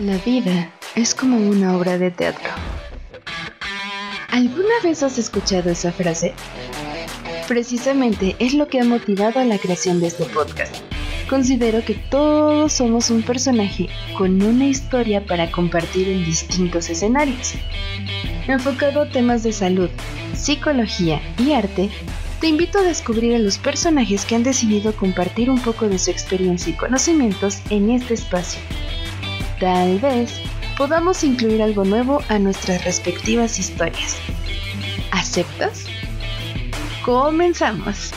La vida es como una obra de teatro. ¿Alguna vez has escuchado esa frase? Precisamente es lo que ha motivado a la creación de este podcast. Considero que todos somos un personaje con una historia para compartir en distintos escenarios. Enfocado a temas de salud, psicología y arte, te invito a descubrir a los personajes que han decidido compartir un poco de su experiencia y conocimientos en este espacio Tal vez podamos incluir algo nuevo a nuestras respectivas historias. ¿Aceptas? Comenzamos.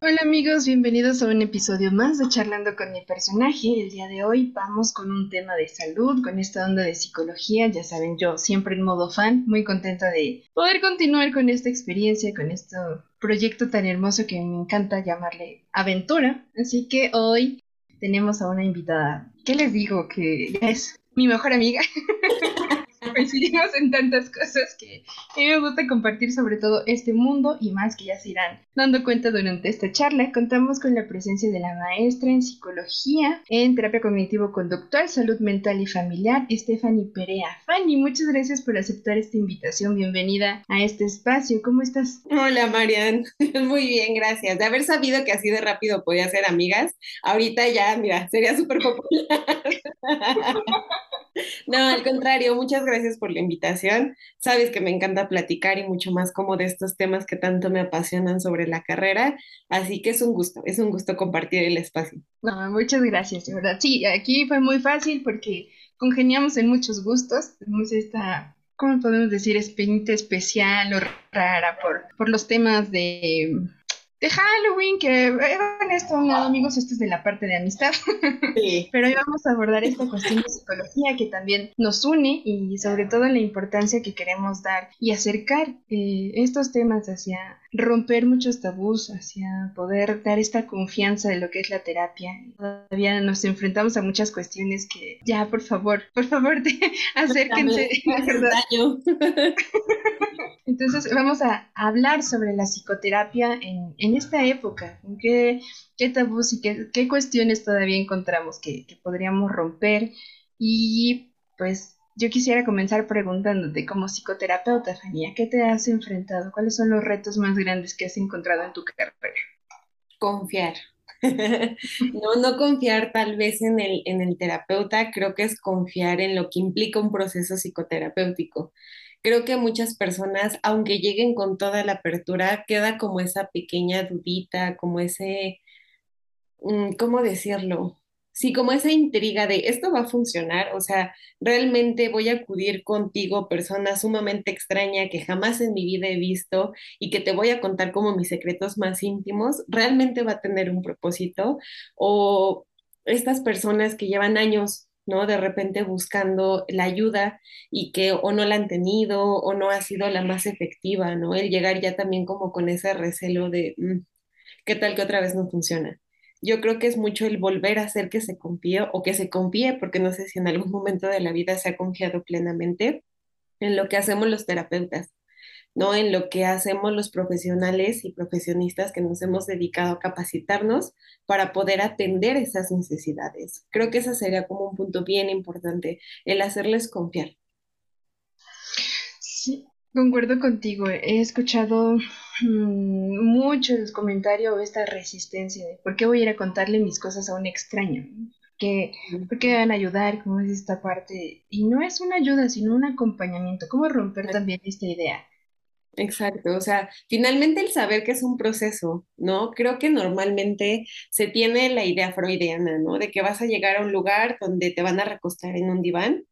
Hola amigos, bienvenidos a un episodio más de Charlando con mi personaje. El día de hoy vamos con un tema de salud, con esta onda de psicología. Ya saben, yo siempre en modo fan, muy contenta de poder continuar con esta experiencia, con este proyecto tan hermoso que me encanta llamarle aventura. Así que hoy tenemos a una invitada. ¿Qué les digo? Que es mi mejor amiga. coincidimos en tantas cosas que a mí me gusta compartir sobre todo este mundo y más que ya se irán dando cuenta durante esta charla. Contamos con la presencia de la maestra en psicología, en terapia cognitivo-conductual, salud mental y familiar, Stephanie Perea. Fanny, muchas gracias por aceptar esta invitación. Bienvenida a este espacio. ¿Cómo estás? Hola, Marian. Muy bien, gracias. De haber sabido que así de rápido podía ser amigas, ahorita ya, mira, sería súper popular. No, al contrario, muchas gracias por la invitación. Sabes que me encanta platicar y mucho más como de estos temas que tanto me apasionan sobre la carrera, así que es un gusto, es un gusto compartir el espacio. No, muchas gracias, de verdad. Sí, aquí fue muy fácil porque congeniamos en muchos gustos, tenemos esta, ¿cómo podemos decir? Espinita especial o rara por, por los temas de de Halloween, que en esto, amigos, esto es de la parte de amistad. Sí. Pero hoy vamos a abordar esta cuestión de psicología que también nos une y sobre todo la importancia que queremos dar y acercar eh, estos temas hacia romper muchos tabús, hacia poder dar esta confianza de lo que es la terapia. Todavía nos enfrentamos a muchas cuestiones que ya, por favor, por favor, te, acérquense. Entonces vamos a hablar sobre la psicoterapia en, en esta época, qué, qué tabús y qué, qué, cuestiones todavía encontramos que, que podríamos romper. Y pues yo quisiera comenzar preguntándote, como psicoterapeuta, Fania, ¿qué te has enfrentado? ¿Cuáles son los retos más grandes que has encontrado en tu carrera? Confiar. no, no confiar tal vez en el, en el terapeuta, creo que es confiar en lo que implica un proceso psicoterapéutico. Creo que muchas personas, aunque lleguen con toda la apertura, queda como esa pequeña dudita, como ese, mm, ¿cómo decirlo? Sí, como esa intriga de esto va a funcionar, o sea, realmente voy a acudir contigo, persona sumamente extraña que jamás en mi vida he visto y que te voy a contar como mis secretos más íntimos, realmente va a tener un propósito o estas personas que llevan años ¿no? De repente buscando la ayuda y que o no la han tenido o no ha sido la más efectiva, ¿no? El llegar ya también como con ese recelo de, mm, ¿qué tal que otra vez no funciona? Yo creo que es mucho el volver a hacer que se confíe o que se confíe, porque no sé si en algún momento de la vida se ha confiado plenamente en lo que hacemos los terapeutas, ¿no? En lo que hacemos los profesionales y profesionistas que nos hemos dedicado a capacitarnos para poder atender esas necesidades. Creo que ese sería como un punto bien importante, el hacerles confiar. Sí, concuerdo contigo. He escuchado mucho el comentario o esta resistencia de por qué voy a ir a contarle mis cosas a un extraño, que ¿por qué van a ayudar? ¿Cómo es esta parte? Y no es una ayuda, sino un acompañamiento. ¿Cómo romper también esta idea? Exacto, o sea, finalmente el saber que es un proceso, ¿no? Creo que normalmente se tiene la idea freudiana, ¿no? De que vas a llegar a un lugar donde te van a recostar en un diván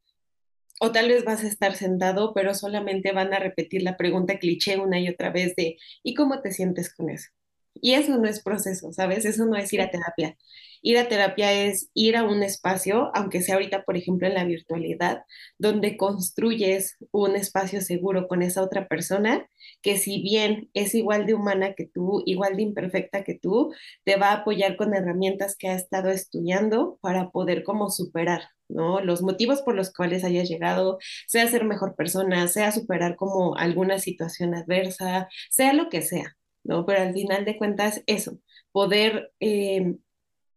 o tal vez vas a estar sentado, pero solamente van a repetir la pregunta cliché una y otra vez de ¿y cómo te sientes con eso? Y eso no es proceso, ¿sabes? Eso no es ir a terapia. Ir a terapia es ir a un espacio, aunque sea ahorita, por ejemplo, en la virtualidad, donde construyes un espacio seguro con esa otra persona que si bien es igual de humana que tú, igual de imperfecta que tú, te va a apoyar con herramientas que ha estado estudiando para poder como superar, ¿no? Los motivos por los cuales hayas llegado, sea ser mejor persona, sea superar como alguna situación adversa, sea lo que sea, ¿no? Pero al final de cuentas, eso, poder... Eh,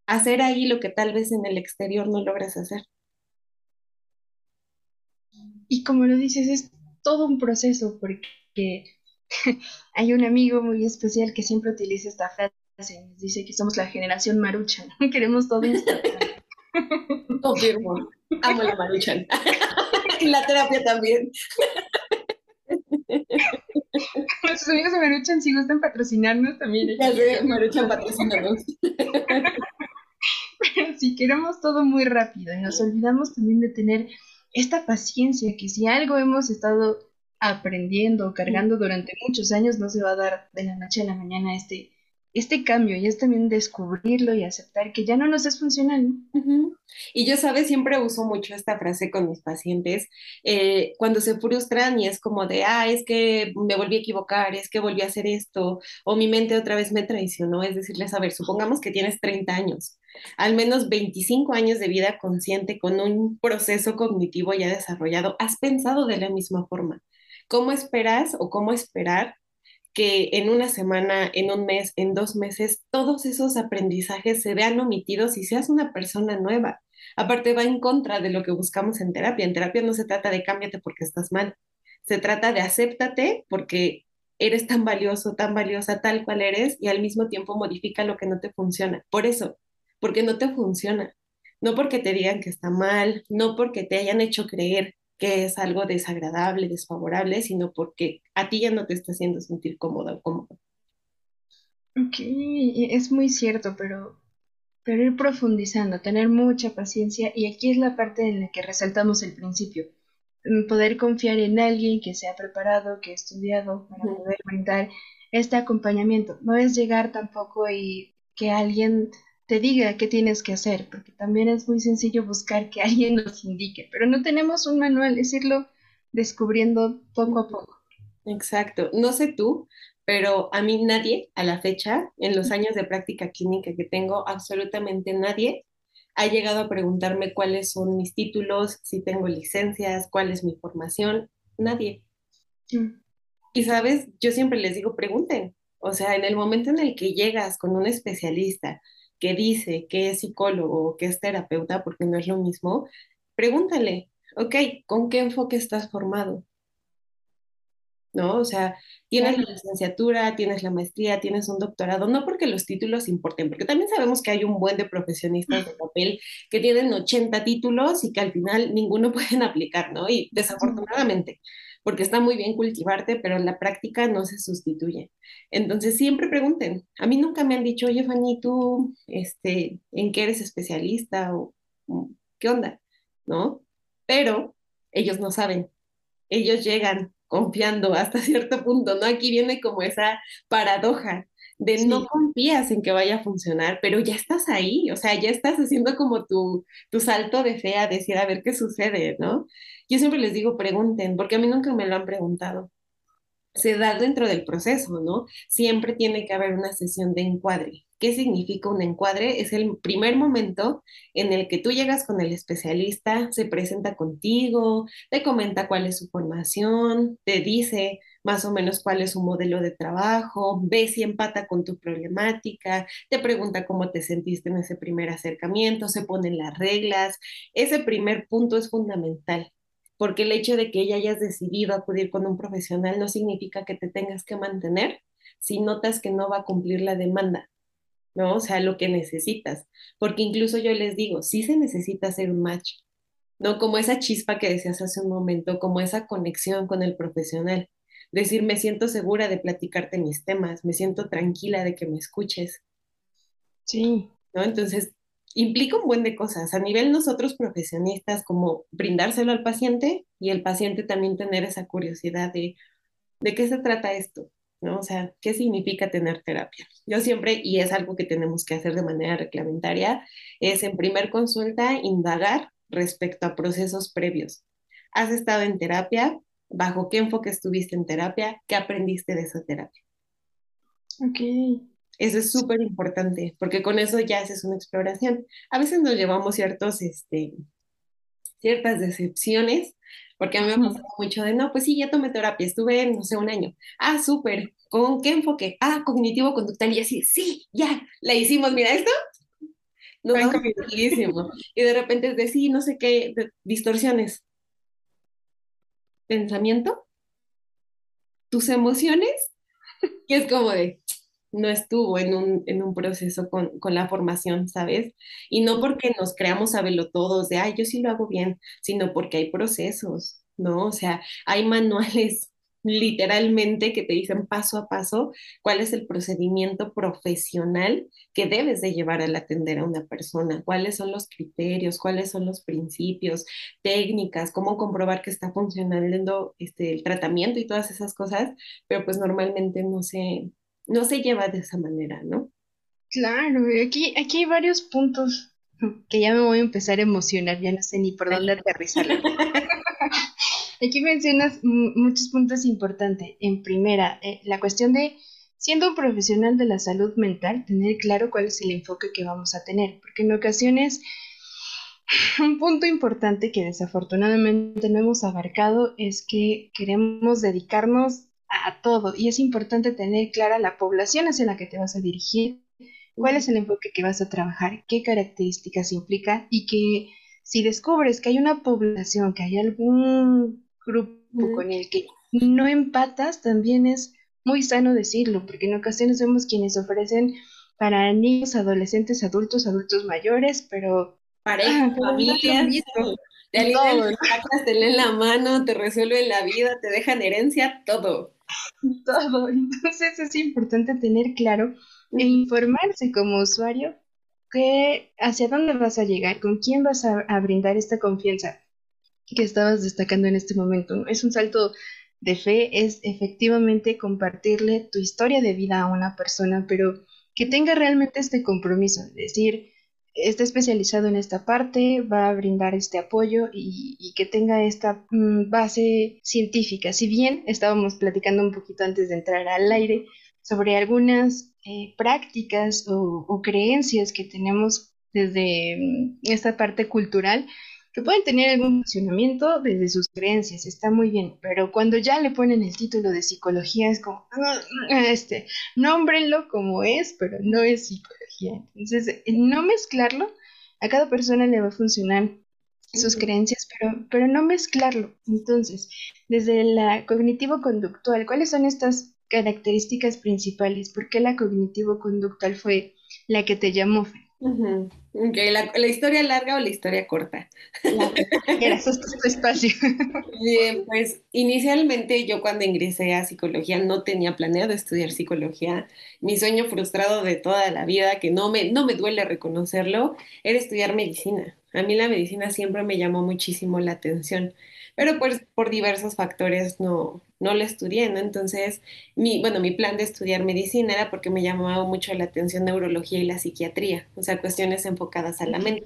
hacer ahí lo que tal vez en el exterior no logras hacer. Y como lo dices, es todo un proceso porque hay un amigo muy especial que siempre utiliza esta frase, nos dice que somos la generación maruchan, queremos todo instantáneo. Confirmo, amo la maruchan. y la terapia también. Nuestros amigos de Maruchan, si gustan patrocinarnos también. Ya sé, Maruchan patrocinarnos. Pero si queremos todo muy rápido y nos olvidamos también de tener esta paciencia que si algo hemos estado aprendiendo, cargando durante muchos años, no se va a dar de la noche a la mañana este, este cambio y es también descubrirlo y aceptar que ya no nos es funcional. Y yo, sabes, siempre uso mucho esta frase con mis pacientes eh, cuando se frustran y es como de, ah, es que me volví a equivocar, es que volví a hacer esto, o mi mente otra vez me traicionó, es decirles, a ver, supongamos que tienes 30 años al menos 25 años de vida consciente con un proceso cognitivo ya desarrollado, has pensado de la misma forma. ¿Cómo esperas o cómo esperar que en una semana, en un mes, en dos meses, todos esos aprendizajes se vean omitidos y seas una persona nueva? Aparte va en contra de lo que buscamos en terapia. En terapia no se trata de cámbiate porque estás mal. Se trata de acéptate porque eres tan valioso, tan valiosa, tal cual eres y al mismo tiempo modifica lo que no te funciona. Por eso, porque no te funciona. No porque te digan que está mal, no porque te hayan hecho creer que es algo desagradable, desfavorable, sino porque a ti ya no te está haciendo sentir cómoda o cómodo. Ok, es muy cierto, pero, pero ir profundizando, tener mucha paciencia, y aquí es la parte en la que resaltamos el principio. Mm, poder confiar en alguien que se ha preparado, que ha estudiado para poder brindar este acompañamiento. No es llegar tampoco y que alguien te diga qué tienes que hacer, porque también es muy sencillo buscar que alguien nos indique, pero no tenemos un manual, es irlo descubriendo poco a poco. Exacto. No sé tú, pero a mí nadie a la fecha, en los años de práctica clínica que tengo, absolutamente nadie ha llegado a preguntarme cuáles son mis títulos, si tengo licencias, cuál es mi formación. Nadie. Mm. Y sabes, yo siempre les digo, pregunten. O sea, en el momento en el que llegas con un especialista, que dice que es psicólogo o que es terapeuta, porque no es lo mismo, pregúntale, ok, ¿con qué enfoque estás formado? ¿No? O sea, tienes la licenciatura, tienes la maestría, tienes un doctorado, no porque los títulos importen, porque también sabemos que hay un buen de profesionistas de papel que tienen 80 títulos y que al final ninguno pueden aplicar, ¿no? Y desafortunadamente, porque está muy bien cultivarte, pero en la práctica no se sustituye. Entonces siempre pregunten. A mí nunca me han dicho, oye Fanny, tú, este, ¿en qué eres especialista o qué onda? ¿No? Pero ellos no saben. Ellos llegan confiando hasta cierto punto, ¿no? Aquí viene como esa paradoja de no confías en que vaya a funcionar, pero ya estás ahí, o sea, ya estás haciendo como tu, tu salto de fe a decir a ver qué sucede, ¿no? Yo siempre les digo, pregunten, porque a mí nunca me lo han preguntado. Se da dentro del proceso, ¿no? Siempre tiene que haber una sesión de encuadre. ¿Qué significa un encuadre? Es el primer momento en el que tú llegas con el especialista, se presenta contigo, te comenta cuál es su formación, te dice más o menos cuál es su modelo de trabajo, ve si empata con tu problemática, te pregunta cómo te sentiste en ese primer acercamiento, se ponen las reglas. Ese primer punto es fundamental porque el hecho de que ella hayas decidido acudir con un profesional no significa que te tengas que mantener si notas que no va a cumplir la demanda, ¿no? O sea, lo que necesitas, porque incluso yo les digo, sí se necesita hacer un match, ¿no? Como esa chispa que decías hace un momento, como esa conexión con el profesional. Decir, me siento segura de platicarte mis temas, me siento tranquila de que me escuches. Sí. ¿No? Entonces, implica un buen de cosas. A nivel nosotros profesionistas, como brindárselo al paciente y el paciente también tener esa curiosidad de, ¿de qué se trata esto? ¿No? O sea, ¿qué significa tener terapia? Yo siempre, y es algo que tenemos que hacer de manera reglamentaria, es en primer consulta indagar respecto a procesos previos. ¿Has estado en terapia? ¿Bajo qué enfoque estuviste en terapia? ¿Qué aprendiste de esa terapia? Ok. Eso es súper importante, porque con eso ya haces una exploración. A veces nos llevamos ciertos, este, ciertas decepciones, porque a mí me pasado mucho de, no, pues sí, ya tomé terapia, estuve, no sé, un año. Ah, súper, ¿con qué enfoque? Ah, cognitivo-conductual, y así, sí, ya, la hicimos, mira esto. Nos. Y de repente es de sí, no sé qué, distorsiones. Pensamiento, tus emociones, que es como de, no estuvo en un, en un proceso con, con, la formación, ¿sabes? Y no porque nos creamos saberlo todos de, ay, yo sí lo hago bien, sino porque hay procesos, ¿no? O sea, hay manuales literalmente que te dicen paso a paso cuál es el procedimiento profesional que debes de llevar al atender a una persona, cuáles son los criterios, cuáles son los principios, técnicas, cómo comprobar que está funcionando este, el tratamiento y todas esas cosas, pero pues normalmente no se, no se lleva de esa manera, ¿no? Claro, aquí, aquí hay varios puntos que ya me voy a empezar a emocionar, ya no sé ni por dónde aterrizar. Aquí mencionas muchos puntos importantes. En primera, eh, la cuestión de, siendo un profesional de la salud mental, tener claro cuál es el enfoque que vamos a tener, porque en ocasiones un punto importante que desafortunadamente no hemos abarcado es que queremos dedicarnos a todo y es importante tener clara la población hacia la que te vas a dirigir, cuál es el enfoque que vas a trabajar, qué características implica y que si descubres que hay una población, que hay algún grupo con el que no empatas, también es muy sano decirlo, porque en ocasiones vemos quienes ofrecen para niños, adolescentes, adultos, adultos mayores, pero... Pareja, ah, familia, te alivian te leen la mano, te resuelven la vida, te dejan herencia, todo. todo. Entonces es importante tener claro e informarse como usuario que hacia dónde vas a llegar, con quién vas a, brindar esta confianza que estabas destacando en este momento. Es un salto de fe, es efectivamente compartirle tu historia de vida a una persona, pero que tenga realmente este compromiso, es decir, está especializado en esta parte, va a brindar este apoyo y, que tenga esta mm, base científica. Si bien estábamos platicando un poquito antes de entrar al aire sobre algunas eh, prácticas o, creencias que tenemos desde mm, esta parte cultural, que pueden tener algún funcionamiento desde sus creencias, está muy bien, pero cuando ya le ponen el título de psicología es como, ah, este, nómbrenlo como es, pero no es psicología. Entonces, no mezclarlo, a cada persona le va a funcionar sus creencias, pero, pero no mezclarlo. Entonces, desde la cognitivo-conductual, ¿cuáles son estas características principales? ¿Por qué la cognitivo-conductual fue la que te llamó? La, historia larga o la historia corta. Era tu espacio. Bien, pues inicialmente yo cuando ingresé a psicología no tenía planeado estudiar psicología. Mi sueño frustrado de toda la vida, que no me, no me duele reconocerlo, era estudiar medicina. A mí la medicina siempre me llamó muchísimo la atención pero pues por diversos factores no, no lo estudié, ¿no? Entonces, mi, bueno, mi plan de estudiar medicina era porque me llamaba mucho la atención neurología y la psiquiatría, o sea, cuestiones enfocadas a la mente.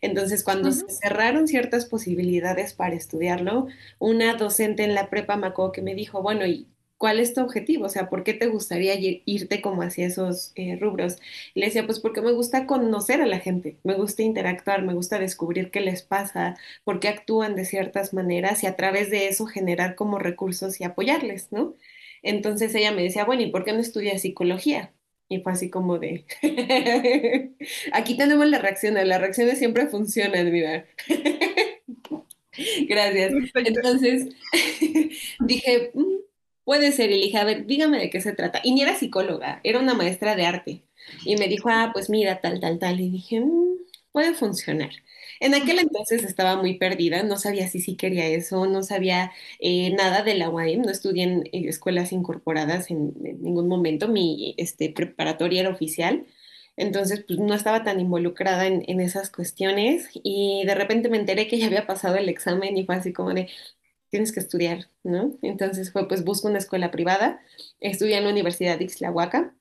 Entonces, cuando se cerraron ciertas posibilidades para estudiarlo, una docente en la prepa me acuerdo que me dijo, bueno, ¿y ¿cuál es tu objetivo? O sea, ¿por qué te gustaría irte como hacia esos eh, rubros? Y le decía, pues porque me gusta conocer a la gente, me gusta interactuar, me gusta descubrir qué les pasa, por qué actúan de ciertas maneras y a través de eso generar como recursos y apoyarles, ¿no? Entonces ella me decía, bueno, ¿y por qué no estudias psicología? Y fue así como de, aquí tenemos la reacción, las reacciones siempre funcionan, mira. Gracias. Entonces dije, mm, puede ser, y a ver, dígame de qué se trata. Y ni era psicóloga, era una maestra de arte. Y me dijo, ah, pues mira, tal, tal, tal. Y dije, mm, puede funcionar. En aquel entonces estaba muy perdida, no sabía si sí quería eso, no sabía eh, nada de la UAM, no estudié en, escuelas incorporadas en, ningún momento, mi este, preparatoria era oficial, entonces pues no estaba tan involucrada en, en, esas cuestiones y de repente me enteré que ya había pasado el examen y fue así como de, tienes que estudiar, ¿no? Entonces fue, pues busco una escuela privada, estudié en la Universidad de Ixtlahuaca,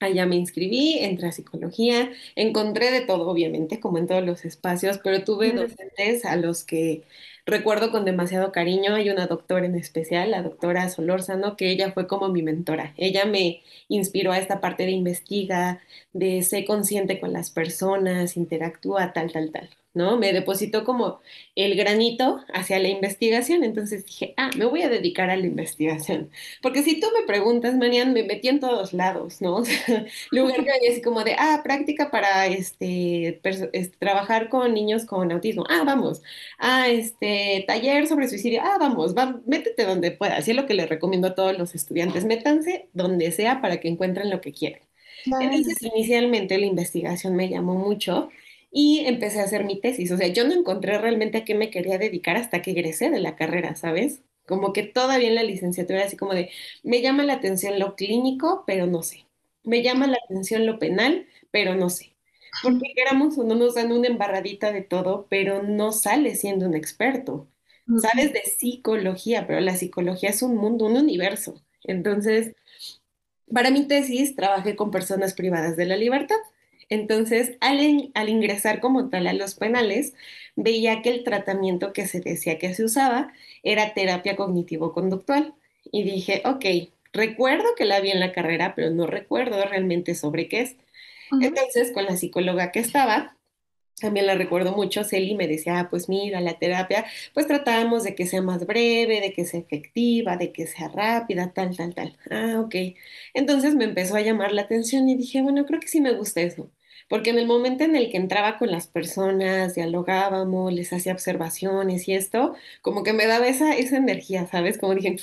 allá me inscribí, entré a psicología, encontré de todo, obviamente, como en todos los espacios, pero tuve docentes a los que recuerdo con demasiado cariño. Hay una doctora en especial, la doctora Solórzano, que ella fue como mi mentora. Ella me inspiró a esta parte de investiga, de ser consciente con las personas, interactúa, tal, tal, tal. ¿no? Me depositó como el granito hacia la investigación, entonces dije, ah, me voy a dedicar a la investigación, porque si tú me preguntas, Marian, me metí en todos lados, ¿no? Lugar que así como de, ah, práctica para, este, trabajar con niños con autismo, ah, vamos, ah, este, taller sobre suicidio, ah, vamos, va, métete donde puedas, así es lo que les recomiendo a todos los estudiantes, métanse donde sea para que encuentren lo que quieren. Entonces, inicialmente la investigación me llamó mucho y empecé a hacer mi tesis. O sea, yo no encontré realmente a qué me quería dedicar hasta que egresé de la carrera, ¿sabes? Como que todavía en la licenciatura, así como de, me llama la atención lo clínico, pero no sé. Me llama la atención lo penal, pero no sé. Porque queramos o no nos dan una embarradita de todo, pero no sale siendo un experto. Sabes de psicología, pero la psicología es un mundo, un universo. Entonces, para mi tesis trabajé con personas privadas de la libertad. Entonces, al, al, ingresar como tal a los penales, veía que el tratamiento que se decía que se usaba era terapia cognitivo-conductual. Y dije, ok, recuerdo que la vi en la carrera, pero no recuerdo realmente sobre qué es. Entonces, con la psicóloga que estaba, también la recuerdo mucho, Celi me decía, ah, pues mira, la terapia, pues tratábamos de que sea más breve, de que sea efectiva, de que sea rápida, tal, tal, tal. Ah, ok. Entonces me empezó a llamar la atención y dije, bueno, creo que sí me gusta eso. Porque en el momento en el que entraba con las personas, dialogábamos, les hacía observaciones y esto, como que me daba esa, esa energía, ¿sabes? Como dije,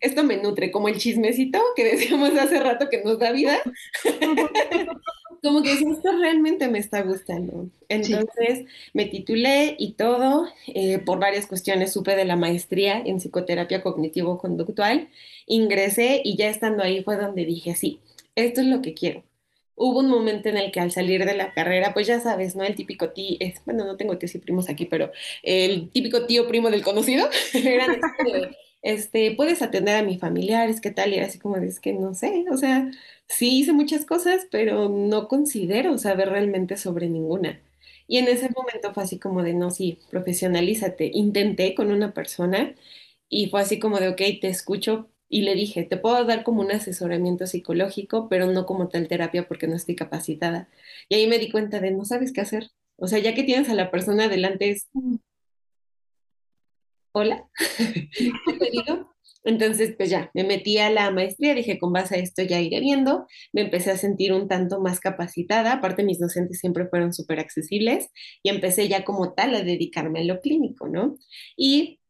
esto me nutre, como el chismecito que decíamos hace rato que nos da vida. como que esto realmente me está gustando. Entonces me titulé y todo, eh, por varias cuestiones supe de la maestría en psicoterapia cognitivo-conductual, ingresé y ya estando ahí fue donde dije, sí, esto es lo que quiero. Hubo un momento en el que al salir de la carrera, pues ya sabes, ¿no? El típico tío, es, bueno, no tengo tíos y primos aquí, pero el típico tío primo del conocido, era este, puedes atender a mis familiares, ¿qué tal? Y era así como, es que no sé, o sea, sí hice muchas cosas, pero no considero saber realmente sobre ninguna. Y en ese momento fue así como de, no, sí, profesionalízate. Intenté con una persona y fue así como de, ok, te escucho y le dije, te puedo dar como un asesoramiento psicológico, pero no como tal terapia porque no estoy capacitada. Y ahí me di cuenta de, no sabes qué hacer. O sea, ya que tienes a la persona delante, es, mm. hola, ¿qué te digo? Entonces, pues ya, me metí a la maestría, dije, con base a esto ya iré viendo, me empecé a sentir un tanto más capacitada, aparte mis docentes siempre fueron súper accesibles y empecé ya como tal a dedicarme a lo clínico, ¿no? Y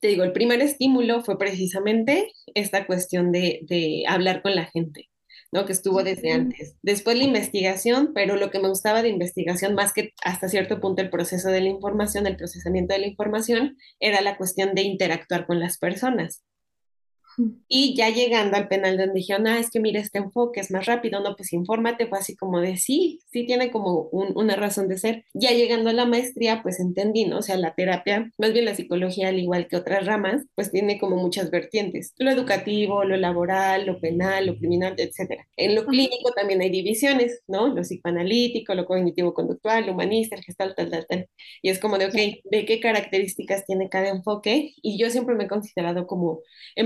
te digo, el primer estímulo fue precisamente esta cuestión de, de hablar con la gente. ¿no? Que estuvo desde antes. Después la investigación, pero lo que me gustaba de investigación, más que hasta cierto punto el proceso de la información, el procesamiento de la información, era la cuestión de interactuar con las personas. Y ya llegando al penal donde dijeron, ah, es que mira, este enfoque es más rápido, no, pues infórmate, fue así como de sí, sí tiene como una razón de ser. Ya llegando a la maestría, pues entendí, ¿no? O sea, la terapia, más bien la psicología, al igual que otras ramas, pues tiene como muchas vertientes, lo educativo, lo laboral, lo penal, lo criminal, etcétera. En lo clínico también hay divisiones, ¿no? Lo psicoanalítico, lo cognitivo-conductual, lo humanista, el gestal, tal, tal, tal. Y es como de, ok, ¿de qué características tiene cada enfoque? Y yo siempre me he considerado como,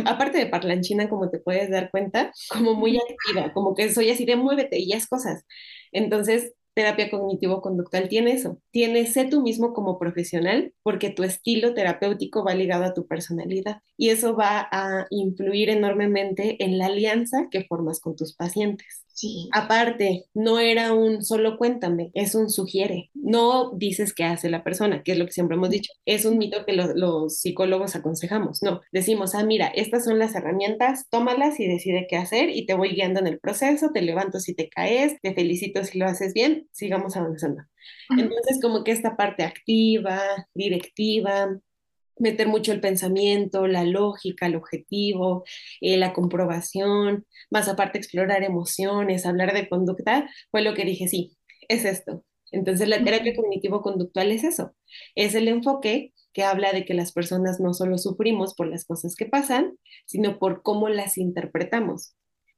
aparte de parlanchina, como te puedes dar cuenta, como muy activa, como que soy así de muévete y es cosas. Entonces, terapia cognitivo-conductual tiene eso, tiene sé tú mismo como profesional porque tu estilo terapéutico va ligado a tu personalidad y eso va a influir enormemente en la alianza que formas con tus pacientes. Sí. Aparte, no era un solo cuéntame, es un sugiere. No dices qué hace la persona, que es lo que siempre hemos dicho. Es un mito que los psicólogos aconsejamos. No, decimos, ah, mira, estas son las herramientas, tómalas y decide qué hacer y te voy guiando en el proceso, te levanto si te caes, te felicito si lo haces bien, sigamos avanzando. Entonces, como que esta parte activa, directiva, meter mucho el pensamiento, la lógica, el objetivo, eh, la comprobación, más aparte explorar emociones, hablar de conducta, fue lo que dije, sí, es esto. Entonces la terapia cognitivo-conductual es eso, es el enfoque que habla de que las personas no solo sufrimos por las cosas que pasan, sino por cómo las interpretamos.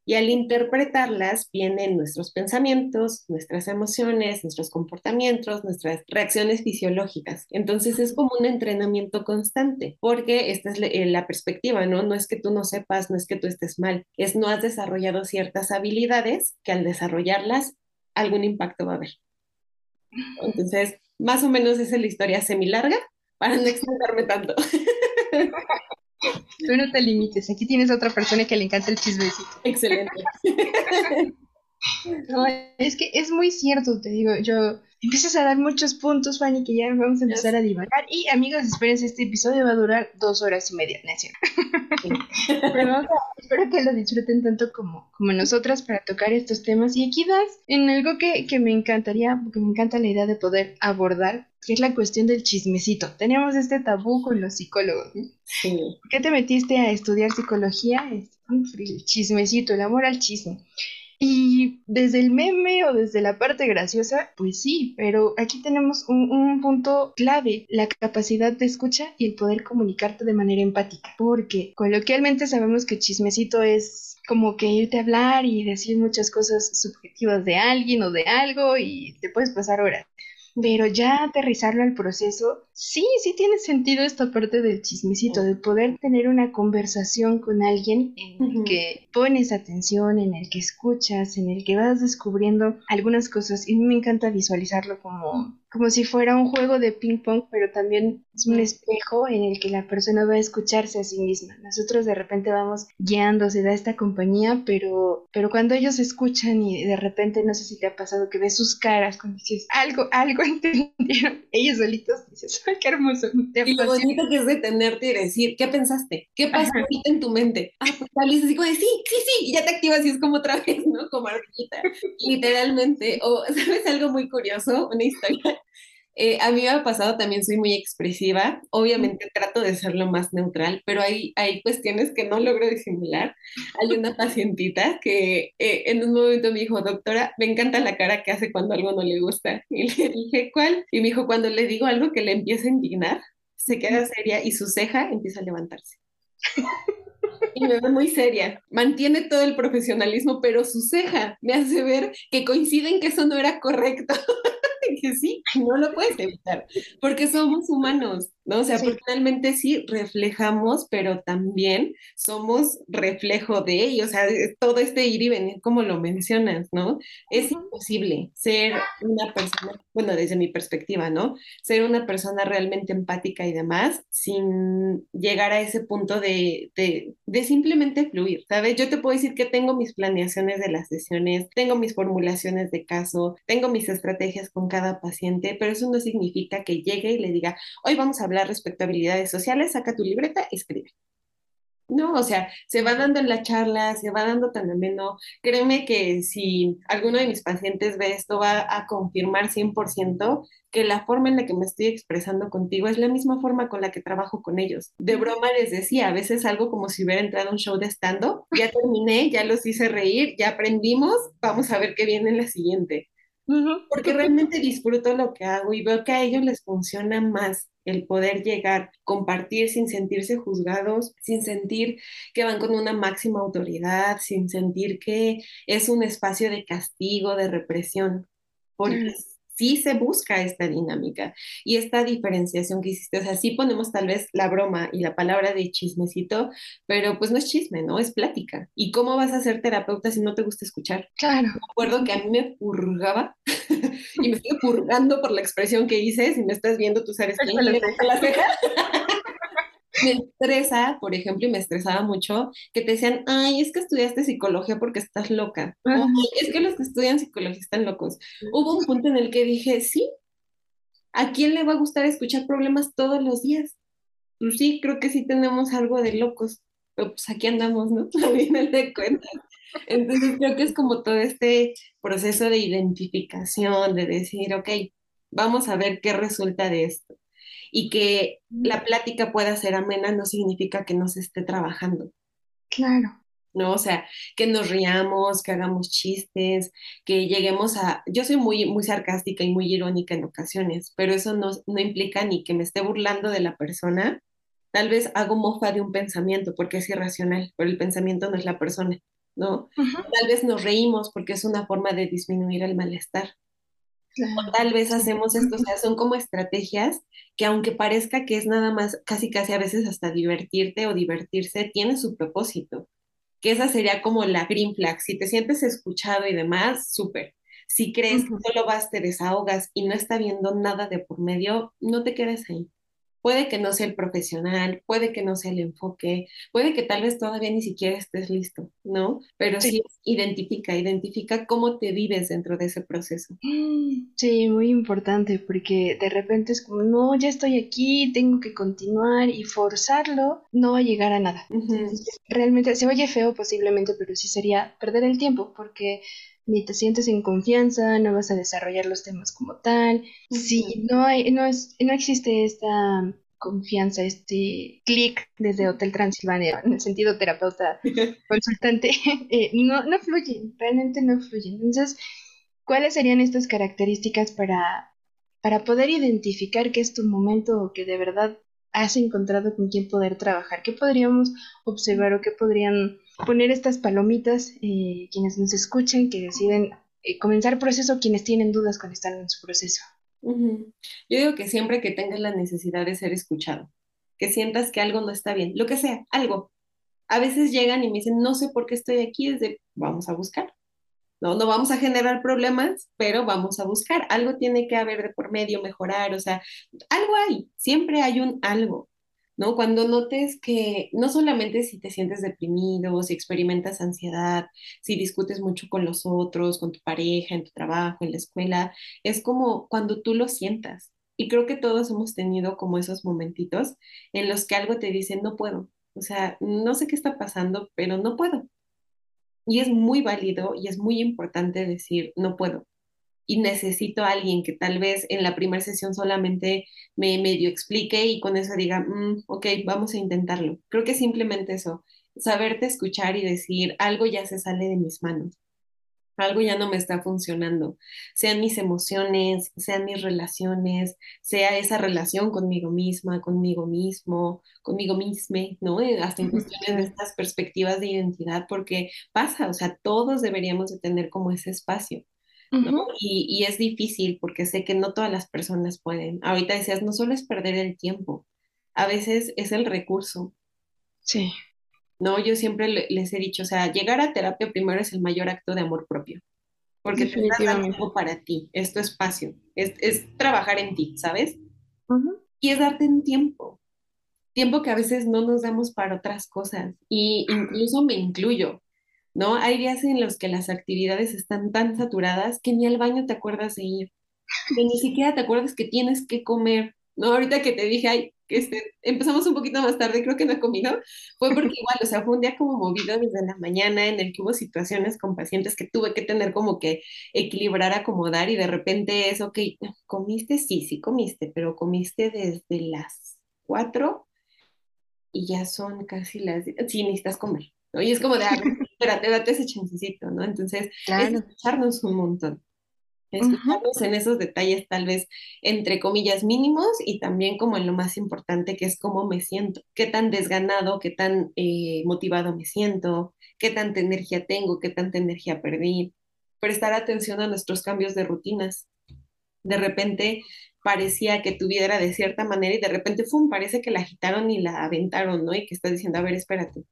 Y al interpretarlas vienen nuestros pensamientos, nuestras emociones, nuestros comportamientos, nuestras reacciones fisiológicas. Entonces es como un entrenamiento constante, porque esta es eh, la perspectiva, ¿no? No es que tú no sepas, no es que tú estés mal, es no has desarrollado ciertas habilidades que al desarrollarlas algún impacto va a haber. Entonces, más o menos esa es la historia semi larga para no extenderme tanto. Tú no te limites, aquí tienes a otra persona que le encanta el chismecito. Excelente. No, es que es muy cierto, te digo, yo empiezas a dar muchos puntos, Fanny, que ya vamos a empezar a divagar. Y amigos, espérense, este episodio va a durar dos horas y media, ¿no Pero espero que lo disfruten tanto como, como nosotras para tocar estos temas. Y aquí das en algo que, que me encantaría, porque me encanta la idea de poder abordar, que es la cuestión del chismecito. Tenemos este tabú con los psicólogos. Sí. ¿Por qué te metiste a estudiar psicología? El chismecito, el amor al chisme. Y desde el meme o desde la parte graciosa, pues sí, pero aquí tenemos un, punto clave, la capacidad de escucha y el poder comunicarte de manera empática, porque coloquialmente sabemos que chismecito es como que irte a hablar y decir muchas cosas subjetivas de alguien o de algo y te puedes pasar horas. Pero ya aterrizarlo al proceso, sí, sí tiene sentido esta parte del chismecito, de poder tener una conversación con alguien en el que pones atención, en el que escuchas, en el que vas descubriendo algunas cosas. Y me encanta visualizarlo como como si fuera un juego de ping pong, pero también es un espejo en el que la persona va a escucharse a sí misma. Nosotros de repente vamos guiando, se da esta compañía, pero, pero cuando ellos escuchan y de repente, no sé si te ha pasado que ves sus caras cuando dices algo, algo entendieron, ellos solitos dices, ¡ay, qué hermoso! y lo bonito que es detenerte y decir, ¿qué pensaste? ¿Qué pasó en tu mente? Ah, pues tal vez así como de, sí, sí, sí, y ya te activas y es como otra vez, ¿no? Como ardillita, literalmente. O, ¿sabes algo muy curioso? Una historia eh, a mí me ha pasado también, soy muy expresiva. Obviamente trato de ser lo más neutral, pero hay, hay cuestiones que no logro disimular. Hay una pacientita que eh, en un momento me dijo, doctora, me encanta la cara que hace cuando algo no le gusta. Y le dije, ¿cuál? Y me dijo, cuando le digo algo que le empieza a indignar, se queda seria y su ceja empieza a levantarse. y me ve muy seria. Mantiene todo el profesionalismo, pero su ceja me hace ver que coinciden que eso no era correcto. que sí, no lo puedes evitar, porque somos humanos, ¿no? O sea, porque realmente sí reflejamos, pero también somos reflejo de ellos, o sea, todo este ir y venir como lo mencionas, ¿no? Es imposible ser una persona, bueno, desde mi perspectiva, ¿no? Ser una persona realmente empática y demás sin llegar a ese punto de, de, de simplemente fluir, ¿sabes? Yo te puedo decir que tengo mis planeaciones de las sesiones, tengo mis formulaciones de caso, tengo mis estrategias con cada paciente, pero eso no significa que llegue y le diga, hoy vamos a hablar respecto a habilidades sociales, saca tu libreta, escribe. No, o sea, se va dando en la charla, se va dando tan ameno. Créeme que si alguno de mis pacientes ve esto, va a confirmar 100% que la forma en la que me estoy expresando contigo es la misma forma con la que trabajo con ellos. De broma les decía, a veces algo como si hubiera entrado a un show de stand-up, ya terminé, ya los hice reír, ya aprendimos, vamos a ver qué viene en la siguiente. Porque realmente disfruto lo que hago y veo que a ellos les funciona más el poder llegar, compartir sin sentirse juzgados, sin sentir que van con una máxima autoridad, sin sentir que es un espacio de castigo, de represión. Porque sí se busca esta dinámica y esta diferenciación que hiciste. O sea, sí ponemos tal vez la broma y la palabra de chismecito, pero pues no es chisme, ¿no? Es plática. ¿Y cómo vas a ser terapeuta si no te gusta escuchar? Claro. Me acuerdo que a mí me purgaba y me estoy purgando por la expresión que hice. Si me estás viendo, tú sabes quién. La ceja me estresa, por ejemplo, y me estresaba mucho que te decían, ay, es que estudiaste psicología porque estás loca. es que los que estudian psicología están locos. Hubo un punto en el que dije, sí, ¿a quién le va a gustar escuchar problemas todos los días? Pues sí, creo que sí tenemos algo de locos, pero pues aquí andamos, ¿no? Me de cuenta. Entonces creo que es como todo este proceso de identificación, de decir, ok, vamos a ver qué resulta de esto y que la plática pueda ser amena no significa que no se esté trabajando. Claro. ¿no? O sea, que nos riamos, que hagamos chistes, que lleguemos a... Yo soy muy, muy sarcástica y muy irónica en ocasiones, pero eso no, no implica ni que me esté burlando de la persona. Tal vez hago mofa de un pensamiento porque es irracional, pero el pensamiento no es la persona, ¿no? Tal vez nos reímos porque es una forma de disminuir el malestar. O tal vez hacemos esto, o sea, son como estrategias que aunque parezca que es nada más, casi casi a veces hasta divertirte o divertirse, tiene su propósito. Que esa sería como la green flag. Si te sientes escuchado y demás, súper. Si crees que solo vas, te desahogas y no está viendo nada de por medio, no te quedes ahí. Puede que no sea el profesional, puede que no sea el enfoque, puede que tal vez todavía ni siquiera estés listo, ¿no? Pero sí, identifica, identifica cómo te vives dentro de ese proceso. Sí, muy importante, porque de repente es como, no, ya estoy aquí, tengo que continuar y forzarlo no va a llegar a nada. Realmente se oye feo posiblemente, pero sí sería perder el tiempo, porque ni te sientes en confianza, no vas a desarrollar los temas como tal. Si no hay, no es, no existe esta confianza, este clic desde Hotel Transilvania, en el sentido terapeuta consultante, eh, no, no fluye, realmente no fluye. Entonces, ¿cuáles serían estas características para, para poder identificar que es tu momento o que de verdad has encontrado con quién poder trabajar? ¿Qué podríamos observar o qué podrían poner estas palomitas eh, quienes nos escuchen, que deciden eh, comenzar proceso, quienes tienen dudas cuando están en su proceso? Yo digo que siempre que tengas la necesidad de ser escuchado, que sientas que algo no está bien, lo que sea, algo. A veces llegan y me dicen, no sé por qué estoy aquí, es de, vamos a buscar. No, no vamos a generar problemas, pero vamos a buscar. Algo tiene que haber de por medio, mejorar, o sea, algo hay, siempre hay un algo. ¿No? Cuando notes que no solamente si te sientes deprimido, si experimentas ansiedad, si discutes mucho con los otros, con tu pareja, en tu trabajo, en la escuela, es como cuando tú lo sientas. Y creo que todos hemos tenido como esos momentitos en los que algo te dice, no puedo. O sea, no sé qué está pasando, pero no puedo. Y es muy válido y es muy importante decir, no puedo y necesito a alguien que tal vez en la primera sesión solamente me medio explique y con eso diga, mm, ok, vamos a intentarlo. Creo que simplemente eso, saberte escuchar y decir, algo ya se sale de mis manos, algo ya no me está funcionando, sean mis emociones, sean mis relaciones, sea esa relación conmigo misma, conmigo mismo, conmigo misma, ¿no? Eh, hasta en cuestiones de estas perspectivas de identidad, porque pasa, o sea, todos deberíamos de tener como ese espacio y, es difícil porque sé que no todas las personas pueden. Ahorita decías, no solo es perder el tiempo, a veces es el recurso. Sí. No, yo siempre les he dicho, o sea, llegar a terapia primero es el mayor acto de amor propio, porque te das tiempo para ti, es tu espacio, es, trabajar en ti, ¿sabes? Y es darte un tiempo, tiempo que a veces no nos damos para otras cosas, y incluso me incluyo, ¿no? Hay días en los que las actividades están tan saturadas que ni al baño te acuerdas de ir, que ni siquiera te acuerdas que tienes que comer, ¿no? Ahorita que te dije, ay, que este, empezamos un poquito más tarde, creo que no he comido, fue porque igual, o sea, fue un día como movido desde la mañana en el que hubo situaciones con pacientes que tuve que tener como que equilibrar, acomodar y de repente es, ok, comiste, sí, sí comiste, pero comiste desde las cuatro y ya son casi las, sí, necesitas comer, ¿no? Y es como de, ah, espérate, date ese chancecito, ¿no? Entonces, es escucharnos un montón. Escucharnos en esos detalles tal vez entre comillas mínimos y también como en lo más importante que es cómo me siento, qué tan desganado, qué tan eh, motivado me siento, qué tanta energía tengo, qué tanta energía perdí. Prestar atención a nuestros cambios de rutinas. De repente parecía que tu vida era de cierta manera y de repente, ¡fum!, parece que la agitaron y la aventaron, ¿no? Y que estás diciendo, a ver, espérate,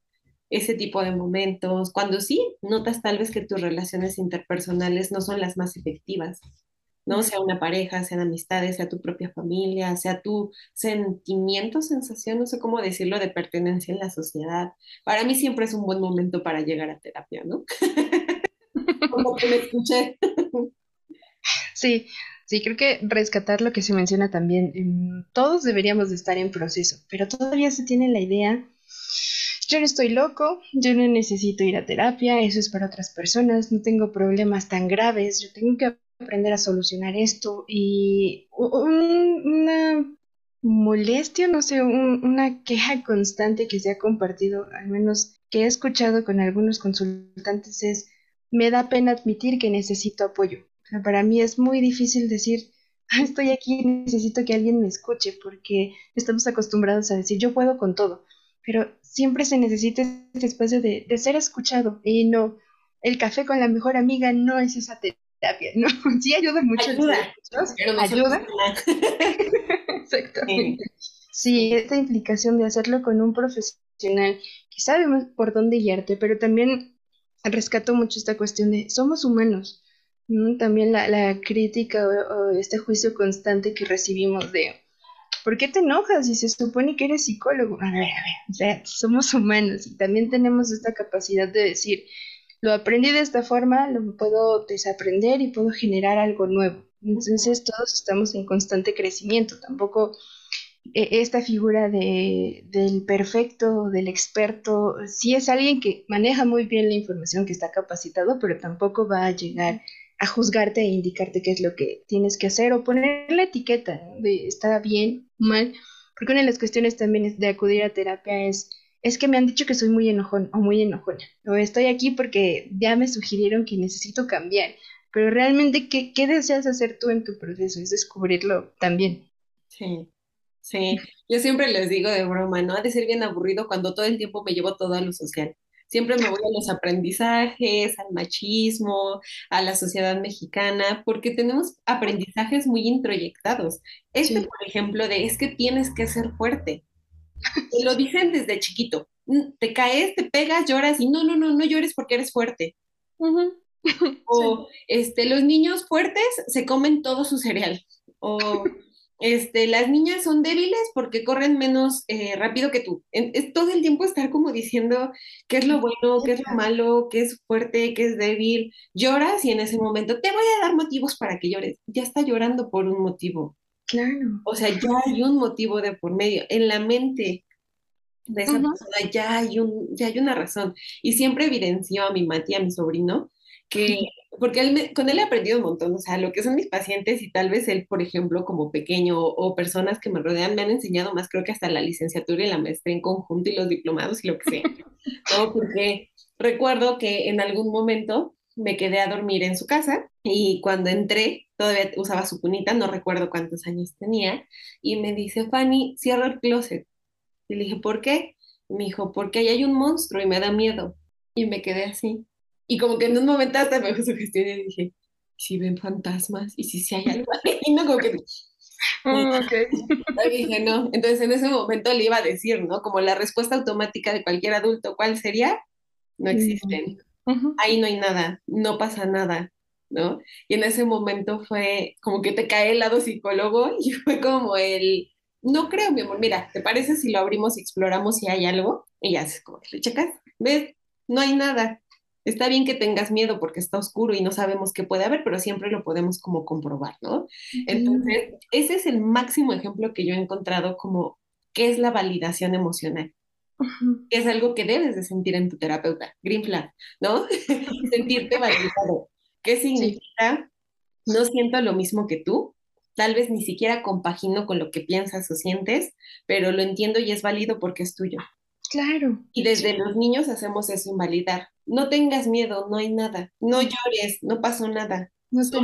ese tipo de momentos, cuando sí notas tal vez que tus relaciones interpersonales no son las más efectivas, ¿no? Sea una pareja, sean amistades, sea tu propia familia, sea tu sentimiento, sensación, no sé cómo decirlo, de pertenencia en la sociedad. Para mí siempre es un buen momento para llegar a terapia, ¿no? Como que me escuché. Sí, sí, creo que rescatar lo que se menciona también, em, todos deberíamos de estar en proceso, pero todavía se tiene la idea yo no estoy loco, yo no necesito ir a terapia, eso es para otras personas, no tengo problemas tan graves, yo tengo que aprender a solucionar esto y una molestia, no sé, una queja constante que se ha compartido, al menos que he escuchado con algunos consultantes es, me da pena admitir que necesito apoyo. para mí es muy difícil decir, ah, estoy aquí, necesito que alguien me escuche, porque estamos acostumbrados a decir, yo puedo con todo pero siempre se necesita este espacio de, ser escuchado y no, el café con la mejor amiga no es esa terapia, ¿no? Sí ayuda mucho. Ayuda, pero ayuda. Exactamente. Sí. esta implicación de hacerlo con un profesional que sabe por dónde guiarte, pero también rescato mucho esta cuestión de somos humanos. También la, la crítica o, este juicio constante que recibimos de ¿por qué te enojas si se supone que eres psicólogo? A ver, a ver, somos humanos y también tenemos esta capacidad de decir, lo aprendí de esta forma, lo puedo desaprender y puedo generar algo nuevo. Entonces todos estamos en constante crecimiento, tampoco e, esta figura de, del perfecto, del experto, sí es alguien que maneja muy bien la información, que está capacitado, pero tampoco va a llegar a juzgarte e indicarte qué es lo que tienes que hacer o poner la etiqueta de está bien, mal, porque una de las cuestiones también de acudir a terapia es es que me han dicho que soy muy enojón o muy enojona, o estoy aquí porque ya me sugirieron que necesito cambiar, pero realmente, ¿qué, qué deseas hacer tú en tu proceso? Es descubrirlo también. Sí, sí, yo siempre les digo de broma, ¿no? Ha de ser bien aburrido cuando todo el tiempo me llevo todo a lo social. Siempre me voy a los aprendizajes, al machismo, a la sociedad mexicana, porque tenemos aprendizajes muy introyectados. Este, por ejemplo, de es que tienes que ser fuerte. Te lo dicen desde chiquito. Mm, te caes, te pegas, lloras y no, no, no, no llores porque eres fuerte. O este, los niños fuertes se comen todo su cereal. O este, las niñas son débiles porque corren menos eh, rápido que tú. Es todo el tiempo estar como diciendo qué es lo bueno, qué es lo malo, qué es fuerte, qué es débil. Lloras y en ese momento te voy a dar motivos para que llores. Ya está llorando por un motivo. Claro. O sea, ya hay un motivo de por medio. En la mente de esa persona ya hay, un, ya hay una razón. Y siempre evidenció a mi Mati, a mi sobrino, que, porque él con él he aprendido un montón, o sea, lo que son mis pacientes y tal vez él, por ejemplo, como pequeño o personas que me rodean, me han enseñado más, creo que hasta la licenciatura y la maestría en conjunto y los diplomados y lo que sea. ¿no? Porque recuerdo que en algún momento me quedé a dormir en su casa y cuando entré, todavía usaba su cunita, no recuerdo cuántos años tenía, y me dice, Fanny, cierra el closet. Y le dije, ¿por qué? Y me dijo, porque ahí hay un monstruo y me da miedo. Y me quedé así. Y como que en un momento hasta me sugestioné y dije, si ven fantasmas y si si hay algo ahí, y no como que... Oh, okay. Dije, no. Entonces en ese momento le iba a decir, ¿no? Como la respuesta automática de cualquier adulto, ¿cuál sería? No existen. Ahí no hay nada, no pasa nada, ¿no? Y en ese momento fue como que te cae el lado psicólogo y fue como el, no creo, mi amor, mira, ¿te parece si lo abrimos y exploramos si hay algo? Y ya es como que le checas, ¿ves? No hay nada. Está bien que tengas miedo porque está oscuro y no sabemos qué puede haber, pero siempre lo podemos como comprobar, ¿no? Entonces, ese es el máximo ejemplo que yo he encontrado como qué es la validación emocional. Es algo que debes de sentir en tu terapeuta, green flag, ¿no? Sentirte validado. ¿Qué significa? No siento lo mismo que tú, tal vez ni siquiera compagino con lo que piensas o sientes, pero lo entiendo y es válido porque es tuyo. Claro. Y desde los niños hacemos eso, invalidar. No tengas miedo, no hay nada. No llores, no pasó nada. No te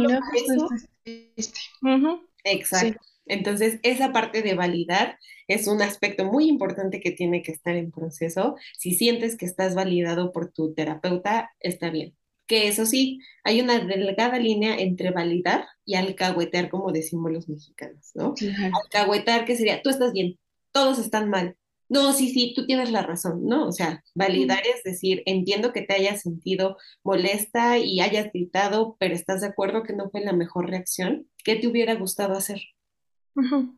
Exacto. Entonces, esa parte de validar es un aspecto muy importante que tiene que estar en proceso. Si sientes que estás validado por tu terapeuta, está bien que eso sí, hay una delgada línea entre validar y alcahuetear, como decimos los mexicanos, ¿no? Alcahuetar, que sería, tú estás bien, todos están mal. No, sí, sí, tú tienes la razón, ¿no? O sea, validar es decir, entiendo que te hayas sentido molesta y hayas gritado, pero estás de acuerdo que no fue la mejor reacción. ¿Qué te hubiera gustado hacer?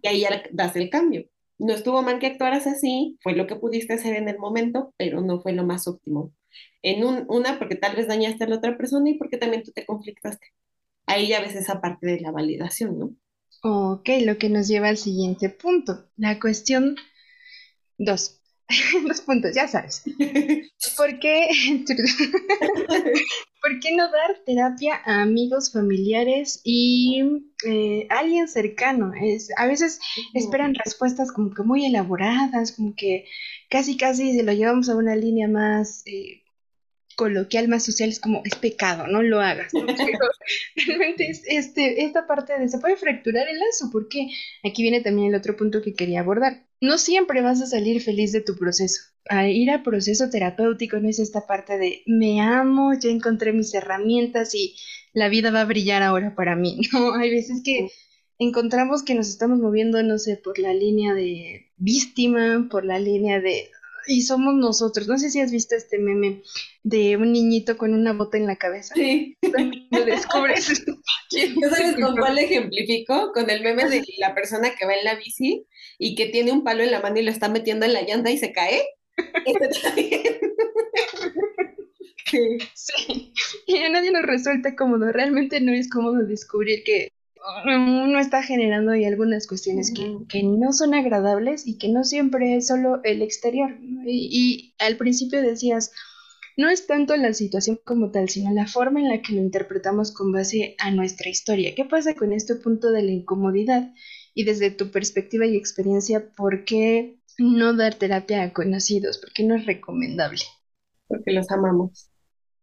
Y ahí ya das el cambio. No estuvo mal que actuaras así, fue lo que pudiste hacer en el momento, pero no fue lo más óptimo en un, una porque tal vez dañaste a la otra persona y porque también tú te conflictaste. Ahí ya ves esa parte de la validación, ¿no? Ok, lo que nos lleva al siguiente punto. La cuestión dos. Dos puntos, ya sabes. ¿Por qué, ¿Por qué no dar terapia a amigos, familiares y eh, alguien cercano? Es, a veces esperan respuestas como que muy elaboradas, como que casi casi se lo llevamos a una línea más eh, coloquial más social es como es pecado, no lo hagas. realmente es este, esta parte de se puede fracturar el lazo, porque aquí viene también el otro punto que quería abordar. No siempre vas a salir feliz de tu proceso. A ir a proceso terapéutico no es esta parte de me amo, ya encontré mis herramientas y la vida va a brillar ahora para mí. No, hay veces que encontramos que nos estamos moviendo, no sé, por la línea de víctima, por la línea de y somos nosotros. No sé si has visto este meme de un niñito con una bota en la cabeza. Sí. Lo descubres. ¿Tú sabes con cuál ejemplifico? Con el meme de la persona que va en la bici y que tiene un palo en la mano y lo está metiendo en la llanta y se cae. Sí. Y a nadie nos resulta cómodo. Realmente no es cómodo descubrir que uno está generando ahí algunas cuestiones que, no son agradables y que no siempre es solo el exterior. Y, al principio decías, no es tanto la situación como tal, sino la forma en la que lo interpretamos con base a nuestra historia. ¿Qué pasa con este punto de la incomodidad? Y desde tu perspectiva y experiencia, ¿por qué no dar terapia a conocidos? ¿Por qué no es recomendable? Porque los amamos.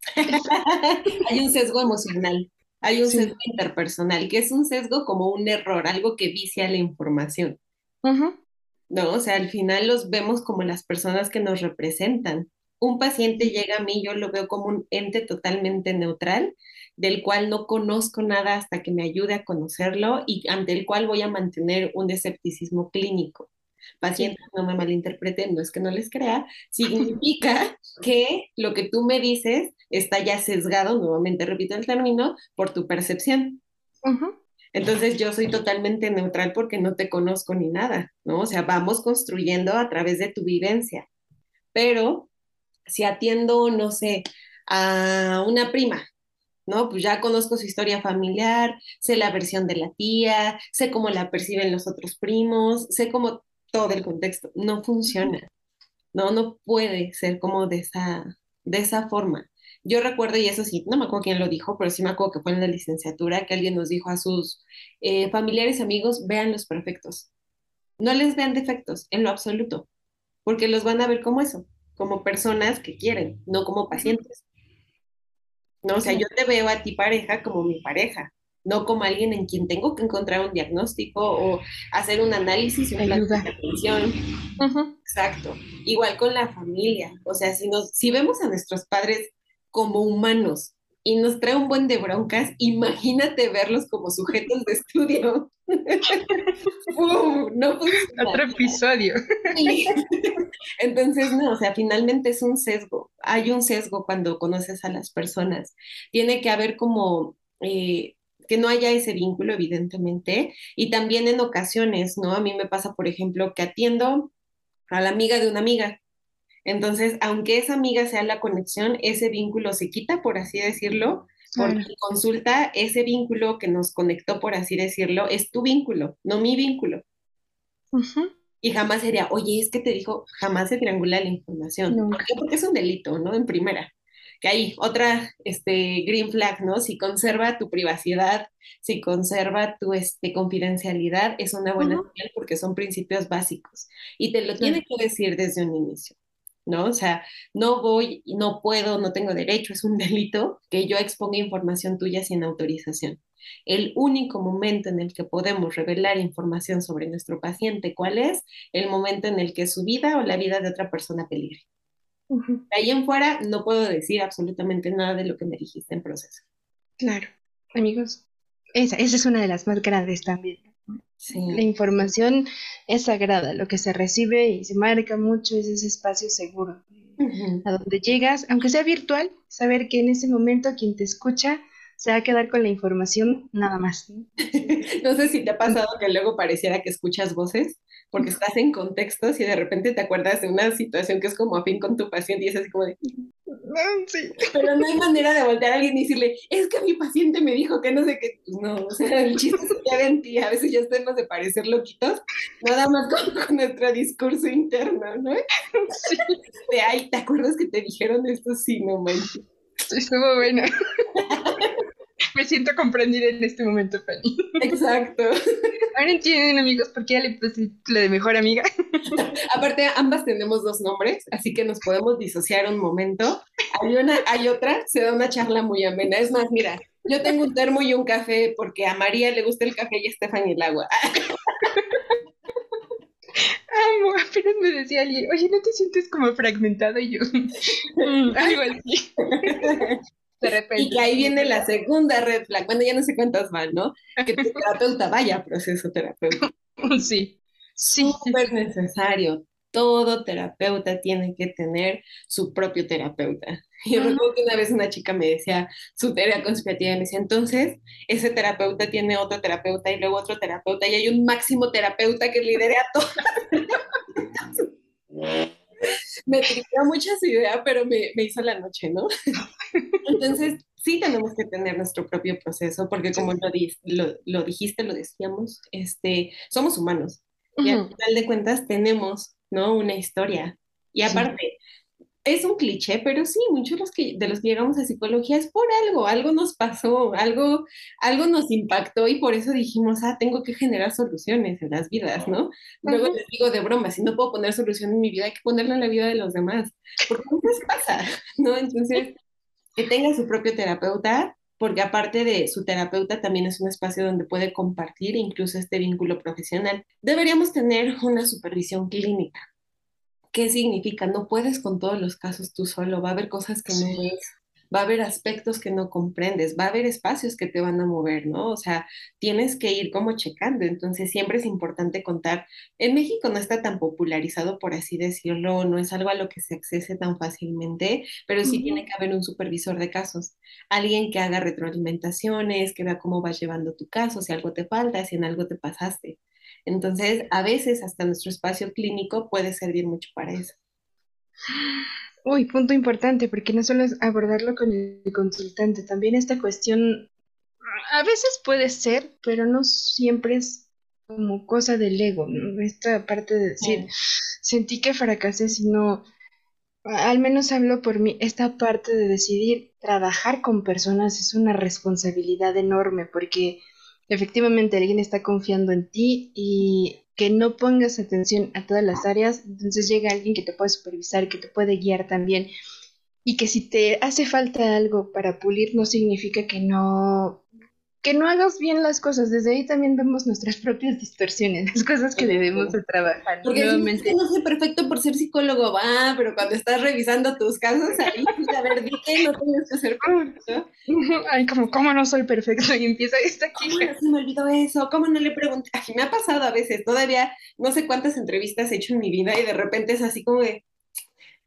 Hay un sesgo emocional. Hay un sesgo interpersonal, que es un sesgo como un error, algo que vicia la información. ¿No? O sea, al final los vemos como las personas que nos representan. Un paciente llega a mí, yo lo veo como un ente totalmente neutral, del cual no conozco nada hasta que me ayude a conocerlo y ante el cual voy a mantener un escepticismo clínico pacientes, no me malinterpreten, no es que no les crea, significa que lo que tú me dices está ya sesgado, nuevamente repito el término, por tu percepción. Entonces yo soy totalmente neutral porque no te conozco ni nada, ¿no? O sea, vamos construyendo a través de tu vivencia. Pero si atiendo, no sé, a una prima, ¿no? Pues ya conozco su historia familiar, sé la versión de la tía, sé cómo la perciben los otros primos, sé cómo todo el contexto. No funciona. No, no puede ser como de esa, de esa forma. Yo recuerdo, y eso sí, no me acuerdo quién lo dijo, pero sí me acuerdo que fue en la licenciatura que alguien nos dijo a sus eh, familiares amigos, vean los perfectos. No les vean defectos en lo absoluto, porque los van a ver como eso, como personas que quieren, no como pacientes. No, o sea, yo te veo a ti pareja como mi pareja, no como alguien en quien tengo que encontrar un diagnóstico o hacer un análisis, un plan de atención. Exacto. Igual con la familia. O sea, si, nos, si vemos a nuestros padres como humanos y nos trae un buen de broncas, imagínate verlos como sujetos de estudio. no Otro episodio. Entonces, no, o sea, finalmente es un sesgo. Hay un sesgo cuando conoces a las personas. Tiene que haber como eh, que no haya ese vínculo, evidentemente, y también en ocasiones, ¿no? A mí me pasa, por ejemplo, que atiendo a la amiga de una amiga. Entonces, aunque esa amiga sea la conexión, ese vínculo se quita, por así decirlo, porque consulta, ese vínculo que nos conectó, por así decirlo, es tu vínculo, no mi vínculo. Y jamás sería, oye, es que te dijo, jamás se triangula la información. ¿Por qué? Porque es un delito, ¿no? En primera que hay otra este, green flag, ¿no? Si conserva tu privacidad, si conserva tu este, confidencialidad, es una buena señal porque son principios básicos. Y te lo tiene que decir desde un inicio, ¿no? O sea, no voy, no puedo, no tengo derecho, es un delito que yo exponga información tuya sin autorización. El único momento en el que podemos revelar información sobre nuestro paciente, ¿cuál es? El momento en el que su vida o la vida de otra persona peligre. De ahí en fuera no puedo decir absolutamente nada de lo que me dijiste en proceso. Claro, amigos, esa, esa es una de las más grandes también. La información es sagrada, lo que se recibe y se marca mucho es ese espacio seguro. A donde llegas, aunque sea virtual, saber que en ese momento quien te escucha se va a quedar con la información nada más. no sé si te ha pasado que luego pareciera que escuchas voces porque estás en contextos y de repente te acuerdas de una situación que es como afín con tu paciente y es así como de... Mm, sí. Pero no hay manera de voltear a alguien y decirle, es que mi paciente me dijo que no sé qué. Pues no, o sea, el chiste se queda en ti. A veces ya estamos de parecer loquitos, nada más con, nuestro discurso interno, ¿no? Sí. De, ay, ¿te acuerdas que te dijeron esto? Sí, no manches. Estuvo bueno. Me siento comprendida en este momento, Fanny. Exacto. Ahora entienden, amigos, por qué ya le puse lo de mejor amiga. Aparte, ambas tenemos dos nombres, así que nos podemos disociar un momento. Hay una, hay otra, se da una charla muy amena. Es más, mira, yo tengo un termo y un café porque a María le gusta el café y a Estefan el agua. Amo, apenas me decía alguien, oye, ¿no te sientes como fragmentado? Y yo, mm, algo así. Y que ahí viene la segunda red flag. Bueno, ya no sé cuántas van, ¿no? Que tu terapeuta vaya a proceso terapéutico. Sí. Sí. Súper necesario. todo terapeuta tiene que tener su propio terapeuta. Yo recuerdo que una vez una chica me decía su teoría conspirativa y me decía, entonces, ese terapeuta tiene otro terapeuta y luego otro terapeuta y hay un máximo terapeuta que lidere a todos. me tripea mucha su idea, pero me, me hizo la noche, ¿no? Entonces, sí tenemos que tener nuestro propio proceso, porque como lo, lo, lo, dijiste, lo decíamos, este, somos humanos. Y al final de cuentas tenemos, ¿no? Una historia. Y aparte, es un cliché, pero sí, muchos de los que, de los que llegamos a psicología es por algo, algo nos pasó, algo, algo nos impactó y por eso dijimos, ah, tengo que generar soluciones en las vidas, ¿no? Luego les digo de broma, si no puedo poner solución en mi vida, hay que ponerla en la vida de los demás, porque qué pasa, ¿no? Entonces, que tenga su propio terapeuta, porque aparte de su terapeuta también es un espacio donde puede compartir incluso este vínculo profesional. Deberíamos tener una supervisión clínica. ¿Qué significa? No puedes con todos los casos tú solo, va a haber cosas que no ves, va a haber aspectos que no comprendes, va a haber espacios que te van a mover, ¿no? O sea, tienes que ir como checando, entonces siempre es importante contar. En México no está tan popularizado, por así decirlo, no es algo a lo que se accese tan fácilmente, pero sí tiene que haber un supervisor de casos, alguien que haga retroalimentaciones, que vea cómo vas llevando tu caso, si algo te falta, si en algo te pasaste. Entonces, a veces hasta nuestro espacio clínico puede servir mucho para eso. Uy, punto importante, porque no solo es abordarlo con el consultante, también esta cuestión a veces puede ser, pero no siempre es como cosa del ego, ¿no? Esta parte de decir, sentí que fracasé, sino, al menos hablo por mí, esta parte de decidir trabajar con personas es una responsabilidad enorme, porque efectivamente alguien está confiando en ti y que no pongas atención a todas las áreas, entonces llega alguien que te puede supervisar, que te puede guiar también. Y que si te hace falta algo para pulir, no significa que no que no hagas bien las cosas. Desde ahí también vemos nuestras propias distorsiones, las cosas que debemos de trabajar. Porque nuevamente. no soy perfecto por ser psicólogo, va, pero cuando estás revisando tus casos ahí, pues, a ver, di que no tienes que ser perfecto. Ay, como, ¿cómo no soy perfecto? Y empieza esta aquí. ¿Cómo se me olvidó eso? ¿Cómo no le pregunté? Ay, me ha pasado a veces, todavía no sé cuántas entrevistas he hecho en mi vida y de repente es así como de,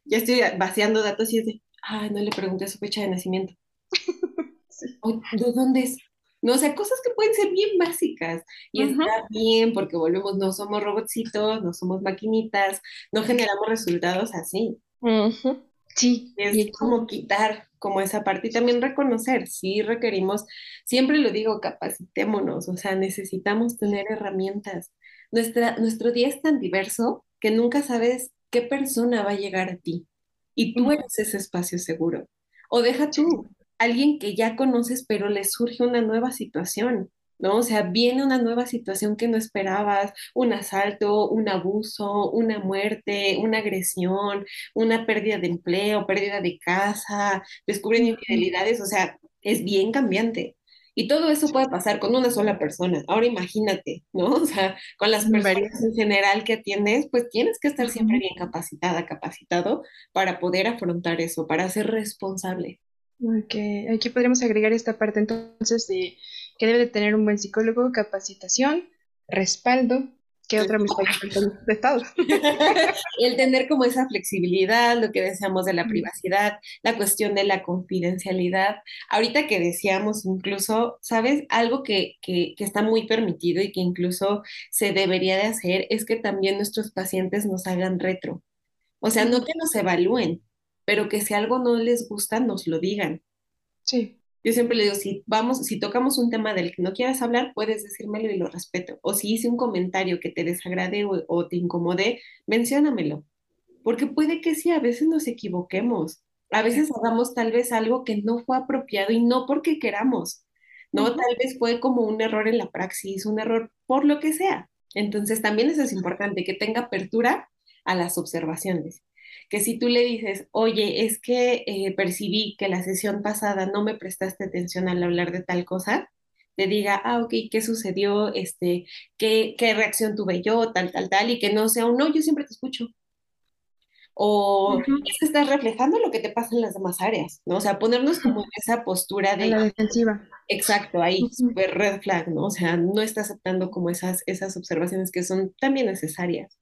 ya estoy vaciando datos y es de, ay, no le pregunté su fecha de nacimiento. ¿De dónde es? ¿No? O sea, cosas que pueden ser bien básicas y está bien porque volvemos, no somos robotcitos, no somos maquinitas, no generamos resultados así. Sí. Es como quitar como esa parte y también reconocer, sí requerimos, siempre lo digo, capacitémonos, o sea, necesitamos tener herramientas. Nuestra, nuestro día es tan diverso que nunca sabes qué persona va a llegar a ti y tú eres ese espacio seguro. O deja tú, alguien que ya conoces, pero le surge una nueva situación, ¿no? O sea, viene una nueva situación que no esperabas, un asalto, un abuso, una muerte, una agresión, una pérdida de empleo, pérdida de casa, descubren infidelidades, o sea, es bien cambiante. Y todo eso puede pasar con una sola persona. Ahora imagínate, ¿no? O sea, con las personas en general que atiendes, pues tienes que estar siempre bien capacitada, capacitado para poder afrontar eso, para ser responsable. Ok, aquí podríamos agregar esta parte entonces de que debe de tener un buen psicólogo, capacitación, respaldo, que otra de Estado. el tener como esa flexibilidad, lo que decíamos de la privacidad, la cuestión de la confidencialidad. Ahorita que decíamos incluso, ¿sabes? Algo que, que, que está muy permitido y que incluso se debería de hacer es que también nuestros pacientes nos hagan retro. O sea, no que nos evalúen, pero que si algo no les gusta, nos lo digan. Sí. Yo siempre le digo, si vamos, si tocamos un tema del que no quieras hablar, puedes decírmelo y lo respeto. O si hice un comentario que te desagrade o, te incomode, menciónamelo. Porque puede que sí, a veces nos equivoquemos. A veces hagamos tal vez algo que no fue apropiado y no porque queramos, ¿no? Tal vez fue como un error en la praxis, un error por lo que sea. Entonces también eso es importante, que tenga apertura a las observaciones que si tú le dices, oye, es que eh, percibí que la sesión pasada no me prestaste atención al hablar de tal cosa, te diga, ah, ok, ¿qué sucedió? Este, ¿qué, ¿Qué reacción tuve yo? Tal, tal, tal, y que no sea un no, yo siempre te escucho. O es que estás reflejando lo que te pasa en las demás áreas, ¿no? O sea, ponernos como en esa postura de... la defensiva. Exacto, ahí, super red flag, ¿no? O sea, no está aceptando como esas, esas observaciones que son también necesarias.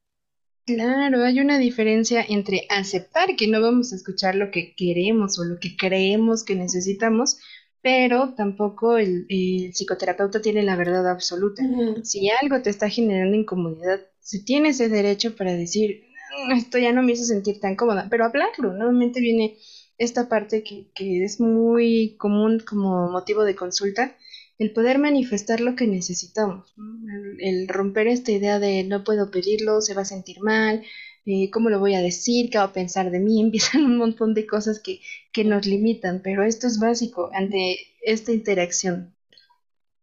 Claro, hay una diferencia entre aceptar que no vamos a escuchar lo que queremos o lo que creemos que necesitamos, pero tampoco el, el psicoterapeuta tiene la verdad absoluta. Si algo te está generando incomodidad, se tiene ese derecho para decir, "Mm, esto ya no me hizo sentir tan cómoda, pero hablarlo. Nuevamente viene esta parte que, que es muy común como motivo de consulta, el poder manifestar lo que necesitamos. El, el romper esta idea de no puedo pedirlo, se va a sentir mal, eh, cómo lo voy a decir, qué va a pensar de mí, empiezan un montón de cosas que, que nos limitan, pero esto es básico ante esta interacción.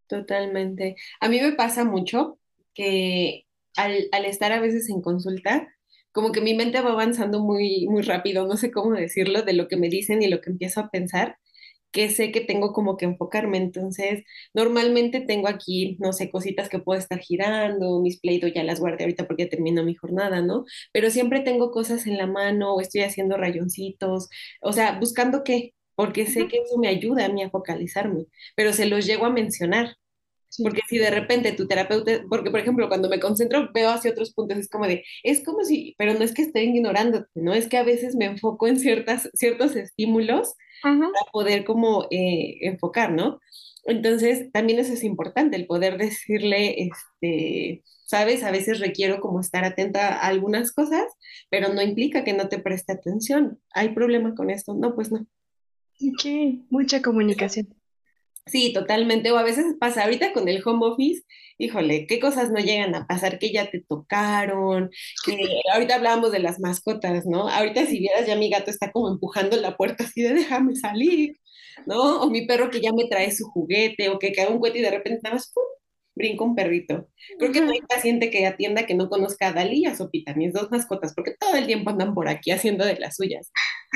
Totalmente. A mí me pasa mucho que al, al estar a veces en consulta, como que mi mente va avanzando muy, muy rápido, no sé cómo decirlo, de lo que me dicen y lo que empiezo a pensar. Que sé que tengo como que enfocarme. Entonces, normalmente tengo aquí, no sé, cositas que puedo estar girando, mis play ya las guardé ahorita porque termino mi jornada, ¿no? Pero siempre tengo cosas en la mano o estoy haciendo rayoncitos, o sea, buscando qué, porque sé que eso me ayuda a mí a focalizarme, pero se los llego a mencionar. Sí. Porque si de repente tu terapeuta, porque por ejemplo cuando me concentro veo hacia otros puntos, es como de, es como si, pero no es que esté ignorando, no es que a veces me enfoco en ciertas, ciertos estímulos Ujú, para poder como eh, enfocar, ¿no? Entonces, también eso es importante, el poder decirle, este, sabes, a veces requiero como estar atenta a algunas cosas, pero no implica que no te preste atención. ¿Hay problema con esto? No, pues no. Ok, mucha comunicación. Sí, totalmente. O a veces pasa ahorita con el home office, híjole, qué cosas no llegan a pasar, que ya te tocaron, que ahorita hablábamos de las mascotas, ¿no? Ahorita si vieras ya mi gato está como empujando la puerta así de déjame salir, ¿no? O mi perro que ya me trae su juguete, o que cae un cohete y de repente nada más, ¡pum! brinca un perrito. Creo que no hay paciente que atienda que no conozca a Dalí y a Sopita, mis dos mascotas, porque todo el tiempo andan por aquí haciendo de las suyas.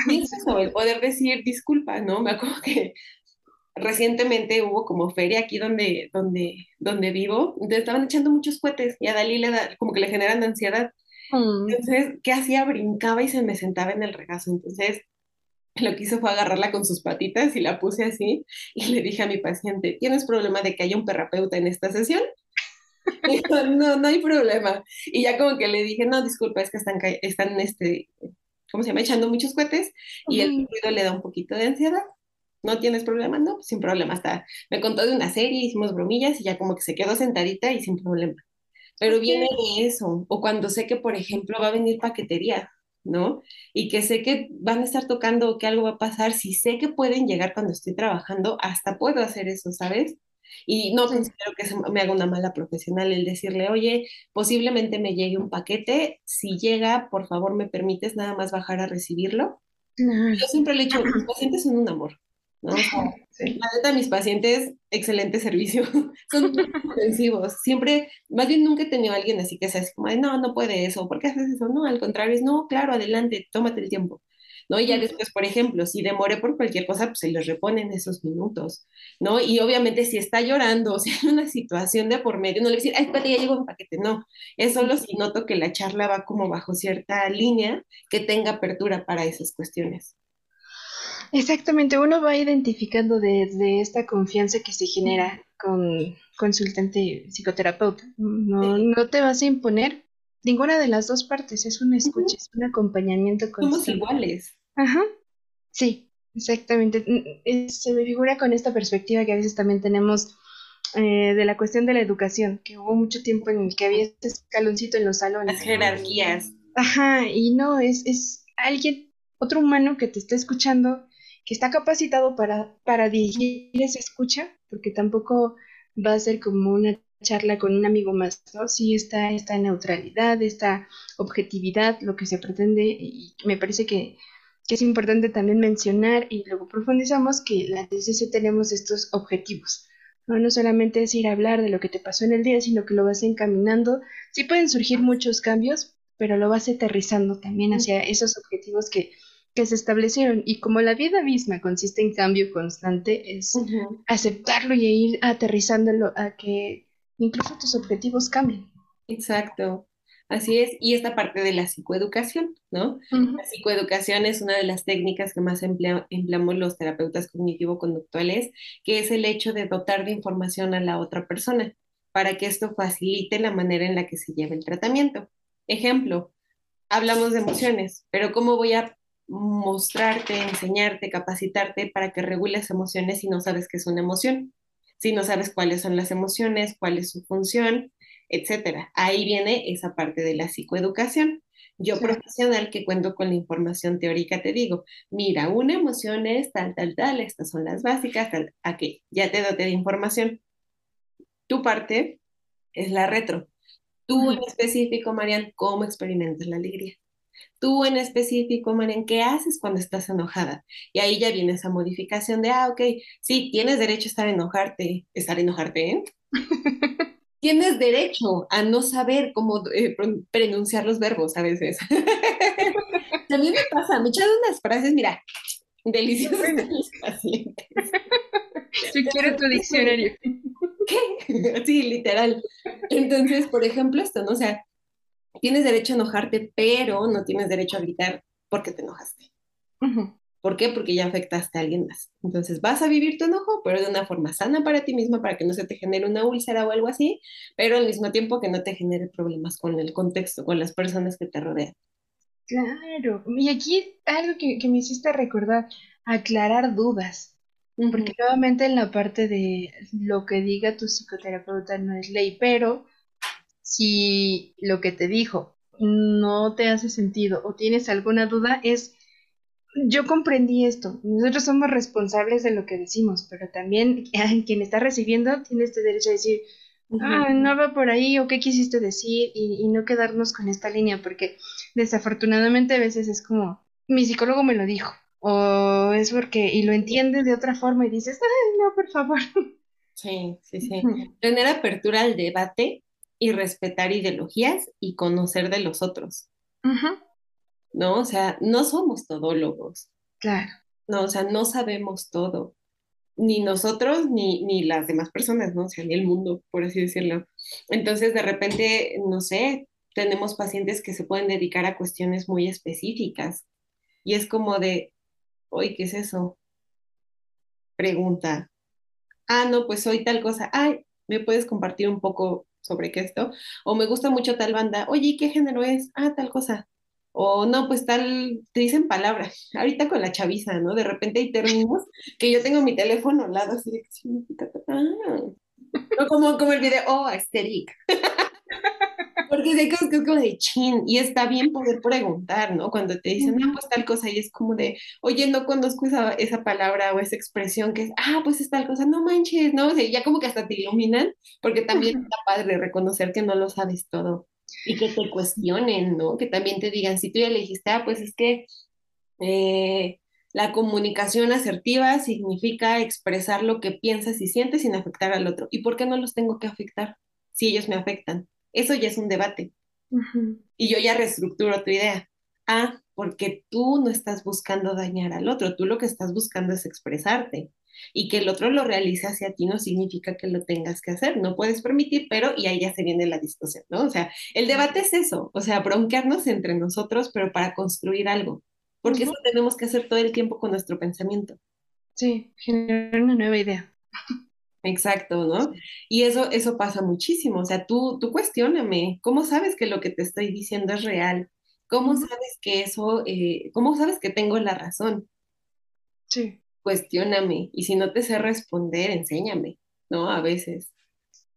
Y es eso, el poder decir disculpa, ¿no? Me acuerdo que recientemente hubo como feria aquí donde, donde, donde vivo, entonces estaban echando muchos cohetes y a Dalí le da, como que le generan ansiedad. Mm, Entonces, ¿qué hacía? Brincaba y se me sentaba en el regazo. Entonces, lo que hizo fue agarrarla con sus patitas y la puse así y le dije a mi paciente, ¿tienes problema de que haya un terapeuta en esta sesión? Dijo, no, no hay problema. Y ya como que le dije, no, disculpa, es que están, están este, ¿cómo se llama? Echando muchos cohetes y el ruido le da un poquito de ansiedad. ¿No tienes problema? No, sin problema. Hasta me contó de una serie, hicimos bromillas y ya como que se quedó sentadita y sin problema. Pero viene de eso. O cuando sé que, por ejemplo, va a venir paquetería, ¿no? Y que sé que van a estar tocando o que algo va a pasar. Si sé que pueden llegar cuando estoy trabajando, hasta puedo hacer eso, ¿sabes? Y no considero que me haga una mala profesional el decirle, oye, posiblemente me llegue un paquete. Si llega, por favor, me permites nada más bajar a recibirlo. Yo siempre le he dicho, mis pacientes son un amor, ¿no? O sea, Sí. la neta, mis pacientes, excelente servicio, son muy comprensivos. Siempre, más bien nunca he tenido a alguien así que sea así como, de, no, no puede eso, ¿por qué haces eso? No, al contrario, es, no, claro, adelante, tómate el tiempo. ¿No? Y ya después, por ejemplo, si demoré por cualquier cosa, pues se les repone en esos minutos, ¿no? Y obviamente si está llorando, o sea, en una situación de por medio, no le voy a decir, ay, espérate, ya llegó un paquete, no. Es solo si noto que la charla va como bajo cierta línea que tenga apertura para esas cuestiones. Exactamente, uno va identificando desde esta confianza que se genera con consultante psicoterapeuta. No, Sí. no te vas a imponer ninguna de las dos partes, es una escucha, es un acompañamiento Somos constante. iguales. Ajá, sí, exactamente. Mm, es- se me figura con esta perspectiva que a veces también tenemos eh, de la cuestión de la educación, que hubo mucho tiempo en el que había este escaloncito en los Las salones, ¿no? jerarquías. Ajá, y no, es, es alguien, otro humano que te está escuchando, que está capacitado para, para dirigir esa escucha, porque tampoco va a ser como una charla con un amigo más, ¿no? Sí está esta neutralidad, esta objetividad, lo que se pretende, y me parece que, que es importante también mencionar, y luego profundizamos, que la TCC tenemos estos objetivos. No, no solamente es ir a hablar de lo que te pasó en el día, sino que lo vas encaminando. Sí pueden surgir muchos cambios, pero lo vas aterrizando también hacia esos objetivos que, que se establecieron. Y como la vida misma consiste en cambio constante, es aceptarlo y ir aterrizándolo a que incluso tus objetivos cambien. Exacto. Así es. Y esta parte de la psicoeducación, ¿no? La psicoeducación es una de las técnicas que más emplea- empleamos los terapeutas cognitivo-conductuales, que es el hecho de dotar de información a la otra persona para que esto facilite la manera en la que se lleva el tratamiento. Ejemplo, hablamos de emociones, pero ¿cómo voy a mostrarte, enseñarte, capacitarte para que regules emociones si no sabes qué es una emoción? Si no sabes cuáles son las emociones, cuál es su función, etcétera. Ahí viene esa parte de la psicoeducación. Yo profesional que cuento con la información teórica te digo, mira, una emoción es tal, tal, tal, estas son las básicas, tal, aquí, ya te doy de información. Tu parte es la retro. Tú en específico, Marian, ¿cómo experimentas la alegría? Tú en específico, Marian, ¿qué haces cuando estás enojada? Y ahí ya viene esa modificación de, ah, ok, sí, tienes derecho a estar enojarte, estar enojarte, ¿eh? tienes derecho a no saber cómo eh, pronunciar los verbos a veces. También me pasa, me echan unas frases, mira, deliciosas de mis pacientes. Yo quiero tu diccionario. ¿Qué? Sí, literal. Entonces, por ejemplo, esto, ¿no? O sea, tienes derecho a enojarte, pero no tienes derecho a gritar porque te enojaste. ¿Por qué? Porque ya afectaste a alguien más. Entonces vas a vivir tu enojo, pero de una forma sana para ti misma, para que no se te genere una úlcera o algo así, pero al mismo tiempo que no te genere problemas con el contexto, con las personas que te rodean. Claro, y aquí algo que, me hiciste recordar, aclarar dudas, porque nuevamente en la parte de lo que diga tu psicoterapeuta no es ley, pero si lo que te dijo no te hace sentido o tienes alguna duda, es yo comprendí esto. Nosotros somos responsables de lo que decimos, pero también quien está recibiendo tiene este derecho a decir, ah, no va por ahí o qué quisiste decir y, no quedarnos con esta línea, porque desafortunadamente a veces es como, mi psicólogo me lo dijo, o es porque, y lo entiende de otra forma y dices, ay, no, por favor. Sí, sí, sí. Tener apertura al debate y respetar ideologías y conocer de los otros. ¿no? O sea, no somos todólogos. Claro. No, o sea, no sabemos todo. Ni nosotros, ni, ni las demás personas, ¿no? O sea, ni el mundo, por así decirlo. Entonces, de repente, no sé, tenemos pacientes que se pueden dedicar a cuestiones muy específicas. Y es como de, oye, ¿qué es eso? Pregunta. Ah, no, pues soy tal cosa. Ay, ¿me puedes compartir un poco sobre qué esto? O me gusta mucho tal banda. Oye, ¿qué género es? Ah, tal cosa. O no, pues tal, te dicen palabras. Ahorita con la chaviza, ¿no? De repente hay términos que yo tengo mi teléfono al lado, así de. Ah. No como, como el video, oh, aesthetic. Porque sé que es como de chin, y está bien poder preguntar, ¿no? Cuando te dicen, ah, pues tal cosa, y es como de, oye, no conozco esa, esa palabra o esa expresión que es, ah, pues es tal cosa, no manches, ¿no? O sea, ya como que hasta te iluminan, porque también está padre reconocer que no lo sabes todo y que te cuestionen, ¿no? Que también te digan, si tú ya le dijiste, ah, pues es que eh, la comunicación asertiva significa expresar lo que piensas y sientes sin afectar al otro. ¿Y por qué no los tengo que afectar si ellos me afectan? Eso ya es un debate. Y yo ya reestructuro tu idea. Ah, porque tú no estás buscando dañar al otro, tú lo que estás buscando es expresarte y que el otro lo realice hacia ti no significa que lo tengas que hacer, no puedes permitir, pero y ahí ya se viene la discusión, ¿no? O sea, el debate es eso, o sea, bronquearnos entre nosotros, pero para construir algo, porque eso tenemos que hacer todo el tiempo con nuestro pensamiento. Sí, generar una nueva idea. Exacto, ¿no? Y eso, eso pasa muchísimo, o sea, tú, tú cuestioname, ¿cómo sabes que lo que te estoy diciendo es real? ¿Cómo sabes que eso, eh, cómo sabes que tengo la razón? Sí cuestióname y si no te sé responder, enséñame, ¿no? A veces.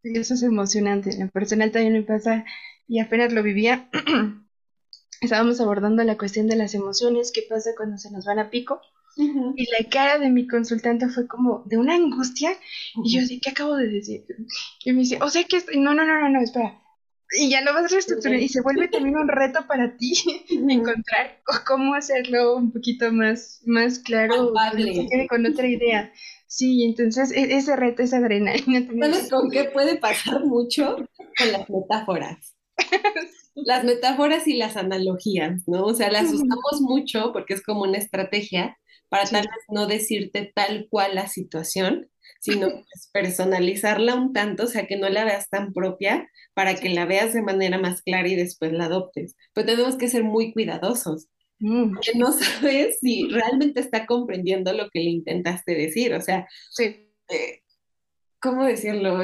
Eso es emocionante. En personal también me pasa y apenas lo vivía. Estábamos abordando la cuestión de las emociones, qué pasa cuando se nos van a pico. Y la cara de mi consultante fue como de una angustia. Y yo así, ¿qué acabo de decir? Y me dice, o sea que, no, no, no, no, no, espera y ya lo vas reestructurando y se vuelve también un reto para ti encontrar cómo hacerlo un poquito más, más claro con otra idea. Sí, entonces e, ese reto, esa adrenalina. ¿Sabes con qué puede pasar mucho? Con las metáforas. Las metáforas y las analogías, ¿no? O sea, las usamos mucho porque es como una estrategia para tal vez no decirte tal cual la situación, sino pues, personalizarla un tanto, o sea, que no la veas tan propia para que la veas de manera más clara y después la adoptes. Pero tenemos que ser muy cuidadosos. Mm. Porque no sabes si realmente está comprendiendo lo que le intentaste decir. O sea, sí. Eh, ¿cómo decirlo?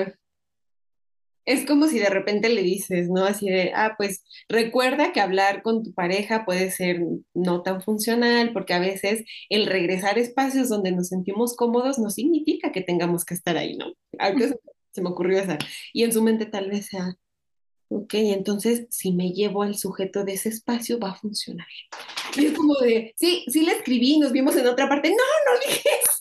Es como si de repente le dices, ¿no? Así de, ah, pues recuerda que hablar con tu pareja puede ser no tan funcional, porque a veces el regresar a espacios donde nos sentimos cómodos no significa que tengamos que estar ahí, ¿no? Se, se me ocurrió esa. Y en su mente tal vez sea, ok, entonces si me llevo al sujeto de ese espacio va a funcionar. Y es como de, sí, sí le escribí, nos vimos en otra parte. No, no dije eso.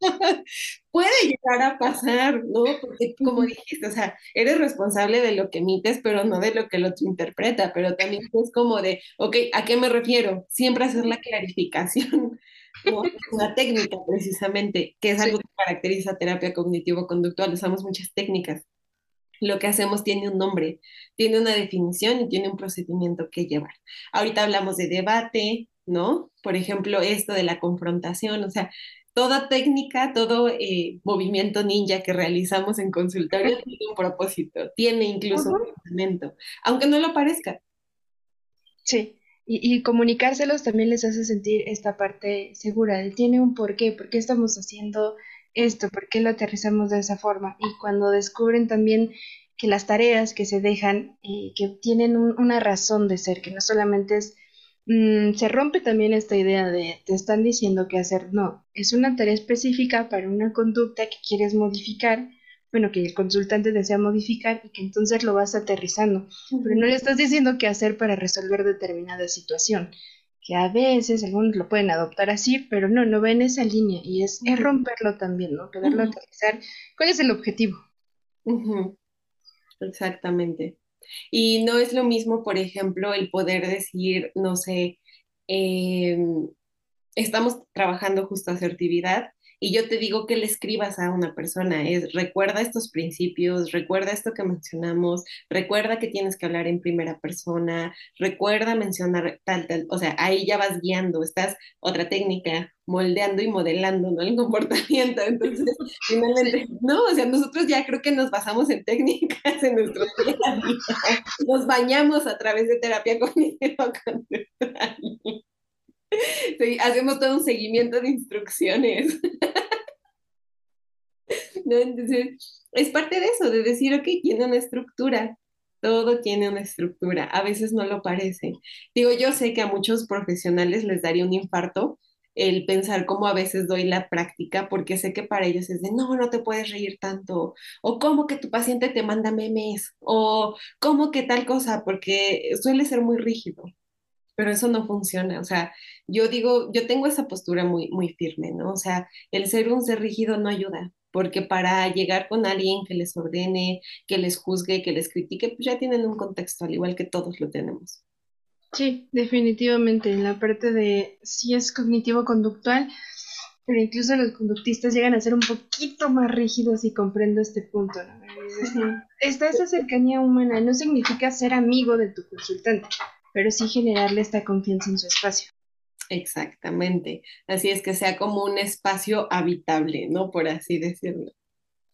Puede llegar a pasar, ¿no? Porque como dijiste, o sea, eres responsable de lo que emites, pero no de lo que el otro interpreta. Pero también es como de, ok, ¿a qué me refiero? Siempre hacer la clarificación. ¿no? Una técnica precisamente, que es algo que caracteriza terapia cognitivo-conductual. Usamos muchas técnicas lo que hacemos tiene un nombre, tiene una definición y tiene un procedimiento que llevar. Ahorita hablamos de debate, ¿no? Por ejemplo, esto de la confrontación, o sea, toda técnica, todo eh, movimiento ninja que realizamos en consultorio tiene un propósito, tiene incluso un fundamento, aunque no lo parezca. Sí, y, y, comunicárselos también les hace sentir esta parte segura de tiene un porqué, por qué estamos haciendo esto, por qué lo aterrizamos de esa forma. Y cuando descubren también que las tareas que se dejan, eh, que tienen una razón de ser, que no solamente es, mm, se rompe también esta idea de te están diciendo qué hacer, no, es una tarea específica para una conducta que quieres modificar, bueno, que el consultante desea modificar y que entonces lo vas aterrizando, pero no le estás diciendo qué hacer para resolver determinada situación que a veces algunos lo pueden adoptar así, pero no, no va en esa línea y es, es romperlo también, ¿no? Poderlo aterrizar. ¿Cuál es el objetivo? Exactamente. Y no es lo mismo, por ejemplo, el poder decir, no sé, em, estamos trabajando justo asertividad y yo te digo que le escribas a una persona, es recuerda estos principios, recuerda esto que mencionamos, recuerda que tienes que hablar en primera persona, recuerda mencionar tal, tal, o sea, ahí ya vas guiando, estás otra técnica, moldeando y modelando, ¿no? El comportamiento. Entonces, finalmente, no, o sea, nosotros ya creo que nos basamos en técnicas en nuestro día a día. Nos bañamos a través de terapia cognitivo-conductual. Sí, hacemos todo un seguimiento de instrucciones. Es parte de eso, de decir, ok, tiene una estructura, todo tiene una estructura, a veces no lo parece. Digo, yo sé que a muchos profesionales les daría un infarto el pensar cómo a veces doy la práctica, porque sé que para ellos es de, no, no te puedes reír tanto, o cómo que tu paciente te manda memes, o cómo que tal cosa, porque suele ser muy rígido pero eso no funciona. O sea, yo digo, yo tengo esa postura muy, muy firme, ¿no? O sea, el ser un ser rígido no ayuda, porque para llegar con alguien que les ordene, que les juzgue, que les critique, pues ya tienen un contexto, al igual que todos lo tenemos. Sí, definitivamente. En la parte de si es cognitivo-conductual, pero incluso los conductistas llegan a ser un poquito más rígidos y comprendo este punto. ¿no? Está esa cercanía humana, no significa ser amigo de tu consultante, pero sí generarle esta confianza en su espacio. Exactamente. Así es que sea como un espacio habitable, ¿no? Por así decirlo.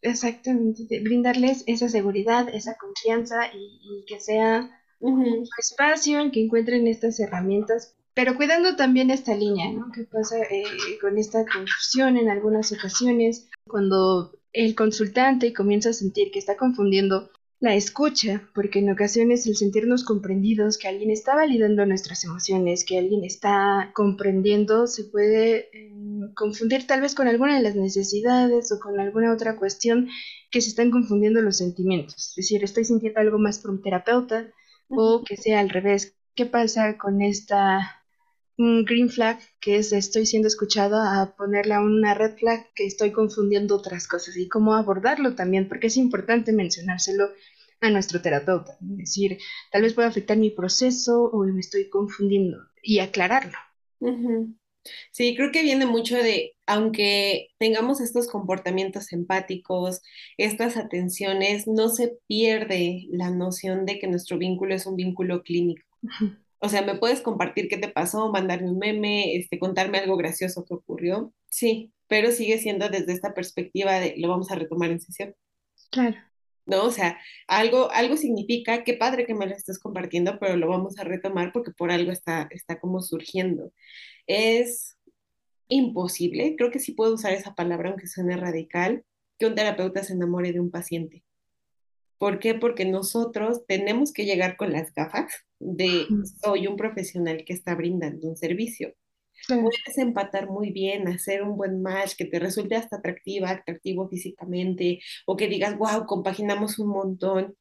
Exactamente. Brindarles esa seguridad, esa confianza y, que sea un espacio en que encuentren estas herramientas, pero cuidando también esta línea, ¿no? ¿Qué pasa eh, con esta confusión en algunas ocasiones? Cuando el consultante comienza a sentir que está confundiendo la escucha, porque en ocasiones el sentirnos comprendidos, que alguien está validando nuestras emociones, que alguien está comprendiendo, se puede em, confundir tal vez con alguna de las necesidades o con alguna otra cuestión que se están confundiendo los sentimientos. Es decir, estoy sintiendo algo más por un terapeuta o que sea al revés. ¿Qué pasa con esta green flag que es estoy siendo escuchada a ponerla una red flag que estoy confundiendo otras cosas y cómo abordarlo también, porque es importante mencionárselo a nuestro terapeuta. Es decir, tal vez pueda afectar mi proceso o me estoy confundiendo y aclararlo. Sí, creo que viene mucho de, aunque tengamos estos comportamientos empáticos, estas atenciones, no se pierde la noción de que nuestro vínculo es un vínculo clínico. O sea, ¿me puedes compartir qué te pasó, mandarme un meme, este, contarme algo gracioso que ocurrió? Sí, pero sigue siendo desde esta perspectiva de lo vamos a retomar en sesión. Claro. ¿No? O sea, algo, algo significa, qué padre que me lo estés compartiendo, pero lo vamos a retomar porque por algo está, está como surgiendo. Es imposible, creo que sí puedo usar esa palabra aunque suene radical, que un terapeuta se enamore de un paciente. ¿Por qué? Porque nosotros tenemos que llegar con las gafas de soy un profesional que está brindando un servicio. Puedes empatar muy bien, hacer un buen match, que te resulte hasta atractiva, atractivo físicamente, o que digas, wow, compaginamos un montón.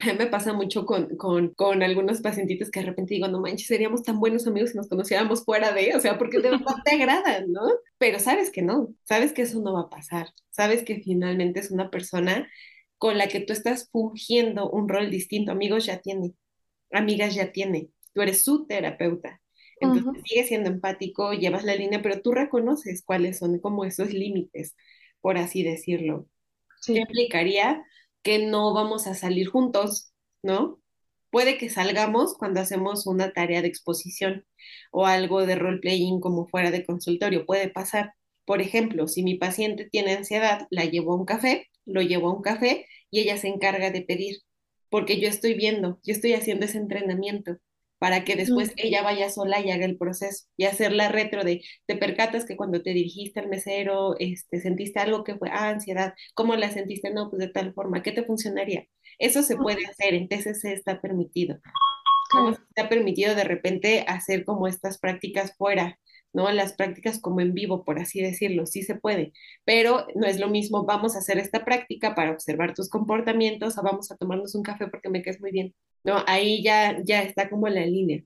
A mí me pasa mucho con, con, con, algunos pacientitos que de repente digo, no manches, seríamos tan buenos amigos si nos conociéramos fuera de, o sea, porque de verdad te agradan, ¿no? Pero sabes que no, sabes que eso no va a pasar, sabes que finalmente es una persona con la que tú estás fungiendo un rol distinto. Amigos ya tiene, amigas ya tiene, tú eres su terapeuta. Entonces sigue siendo empático, llevas la línea, pero tú reconoces cuáles son como esos límites, por así decirlo. ¿Qué implicaría? Que no vamos a salir juntos, ¿no? Puede que salgamos cuando hacemos una tarea de exposición o algo de role playing como fuera de consultorio, puede pasar. Por ejemplo, si mi paciente tiene ansiedad, la llevo a un café lo llevo a un café y ella se encarga de pedir, porque yo estoy viendo, yo estoy haciendo ese entrenamiento para que después ella vaya sola y haga el proceso y hacer la retro de, te percatas que cuando te dirigiste al mesero, este, sentiste algo que fue ah, ansiedad, ¿cómo la sentiste? No, pues de tal forma, ¿qué te funcionaría? Eso se puede hacer, en TCC está permitido. Está permitido de repente hacer como estas prácticas fuera, ¿no? Las prácticas como en vivo, por así decirlo, sí se puede, pero no es lo mismo, vamos a hacer esta práctica para observar tus comportamientos o vamos a tomarnos un café porque me caes muy bien, ¿no? Ahí ya, ya está como la línea.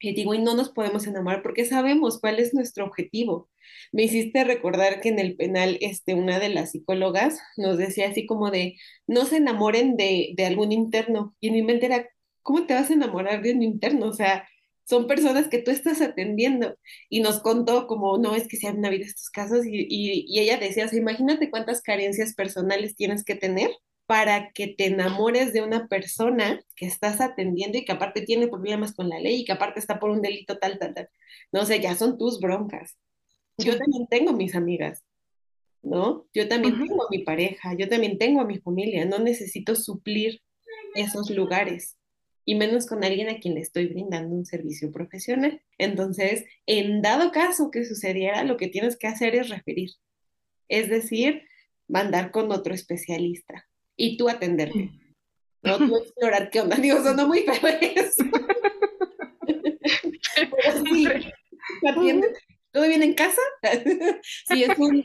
Y digo, y no nos podemos enamorar porque sabemos cuál es nuestro objetivo. Me hiciste recordar que en el penal, este, una de las psicólogas nos decía así como de, no se enamoren de, de algún interno. Y en mi mente era, ¿cómo te vas a enamorar de un interno? O sea, son personas que tú estás atendiendo. Y nos contó como, no, es que se han habido estos casos y, y, ella decía, imagínate cuántas carencias personales tienes que tener para que te enamores de una persona que estás atendiendo y que aparte tiene problemas con la ley y que aparte está por un delito tal, tal, tal. No sé, ya son tus broncas. Yo también tengo mis amigas, ¿no? Yo también tengo a mi pareja, yo también tengo a mi familia, no necesito suplir esos lugares y menos con alguien a quien le estoy brindando un servicio profesional. Entonces, en dado caso que sucediera, lo que tienes que hacer es referir, es decir, mandar con otro especialista y tú atenderte. No tú explorar qué onda. Digo, sonó muy feo eso. ¿Todo bien en casa? sí, es un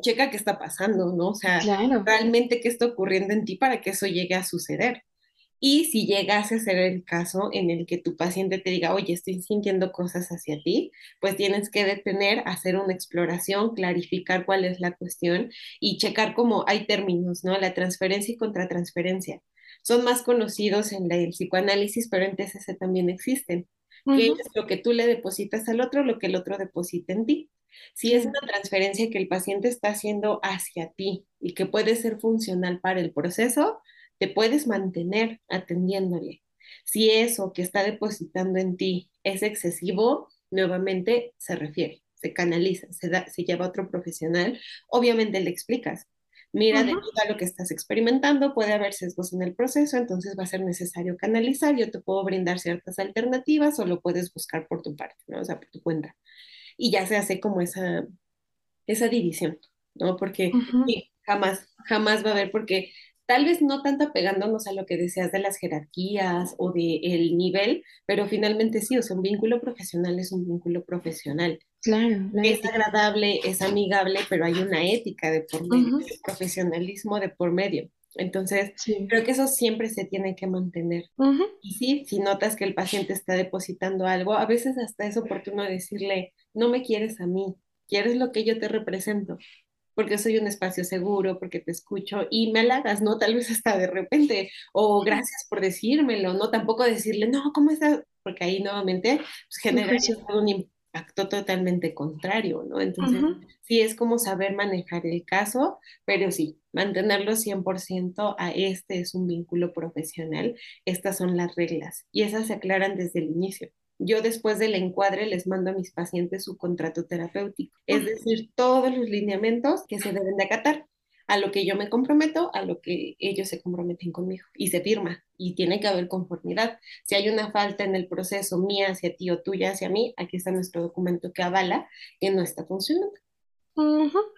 checa qué está pasando, ¿no? O sea, realmente qué está ocurriendo en ti para que eso llegue a suceder. Y si llegase a ser el caso en el que tu paciente te diga, oye, estoy sintiendo cosas hacia ti, pues tienes que detener, hacer una exploración, clarificar cuál es la cuestión y checar cómo hay términos, ¿no? La transferencia y contratransferencia. Son más conocidos en el psicoanálisis, pero en TCC también existen. que es lo que tú le depositas al otro, lo que el otro deposita en ti. Si es una transferencia que el paciente está haciendo hacia ti y que puede ser funcional para el proceso, te puedes mantener atendiéndole. Si eso que está depositando en ti es excesivo, nuevamente se refiere, se canaliza, se, da, se lleva a otro profesional, obviamente le explicas. Mira, debido a lo que estás experimentando, puede haber sesgos en el proceso, entonces va a ser necesario canalizar. Yo te puedo brindar ciertas alternativas o lo puedes buscar por tu parte, ¿no? O sea, por tu cuenta. Y ya se hace como esa, esa división, ¿no? Porque jamás, jamás va a haber, porque tal vez no tanto apegándonos a lo que decías de las jerarquías o del nivel, pero finalmente sí, o sea, un vínculo profesional es un vínculo profesional. Claro. Es agradable, es amigable, pero hay una ética de por medio, profesionalismo de por medio. Entonces, creo que eso siempre se tiene que mantener. Y sí, si notas que el paciente está depositando algo, a veces hasta es oportuno decirle, no me quieres a mí, quieres lo que yo te represento porque soy un espacio seguro, porque te escucho y me halagas, ¿no? Tal vez hasta de repente, o gracias por decírmelo, ¿no? Tampoco decirle, no, ¿cómo estás? Porque ahí nuevamente pues, genera un impacto totalmente contrario, ¿no? Entonces, sí es como saber manejar el caso, pero sí, mantenerlo 100% a este es un vínculo profesional, estas son las reglas y esas se aclaran desde el inicio. Yo después del encuadre les mando a mis pacientes su contrato terapéutico, es decir, todos los lineamientos que se deben de acatar a lo que yo me comprometo, a lo que ellos se comprometen conmigo y se firma y tiene que haber conformidad. Si hay una falta en el proceso mía hacia ti o tuya hacia mí, aquí está nuestro documento que avala que no está funcionando.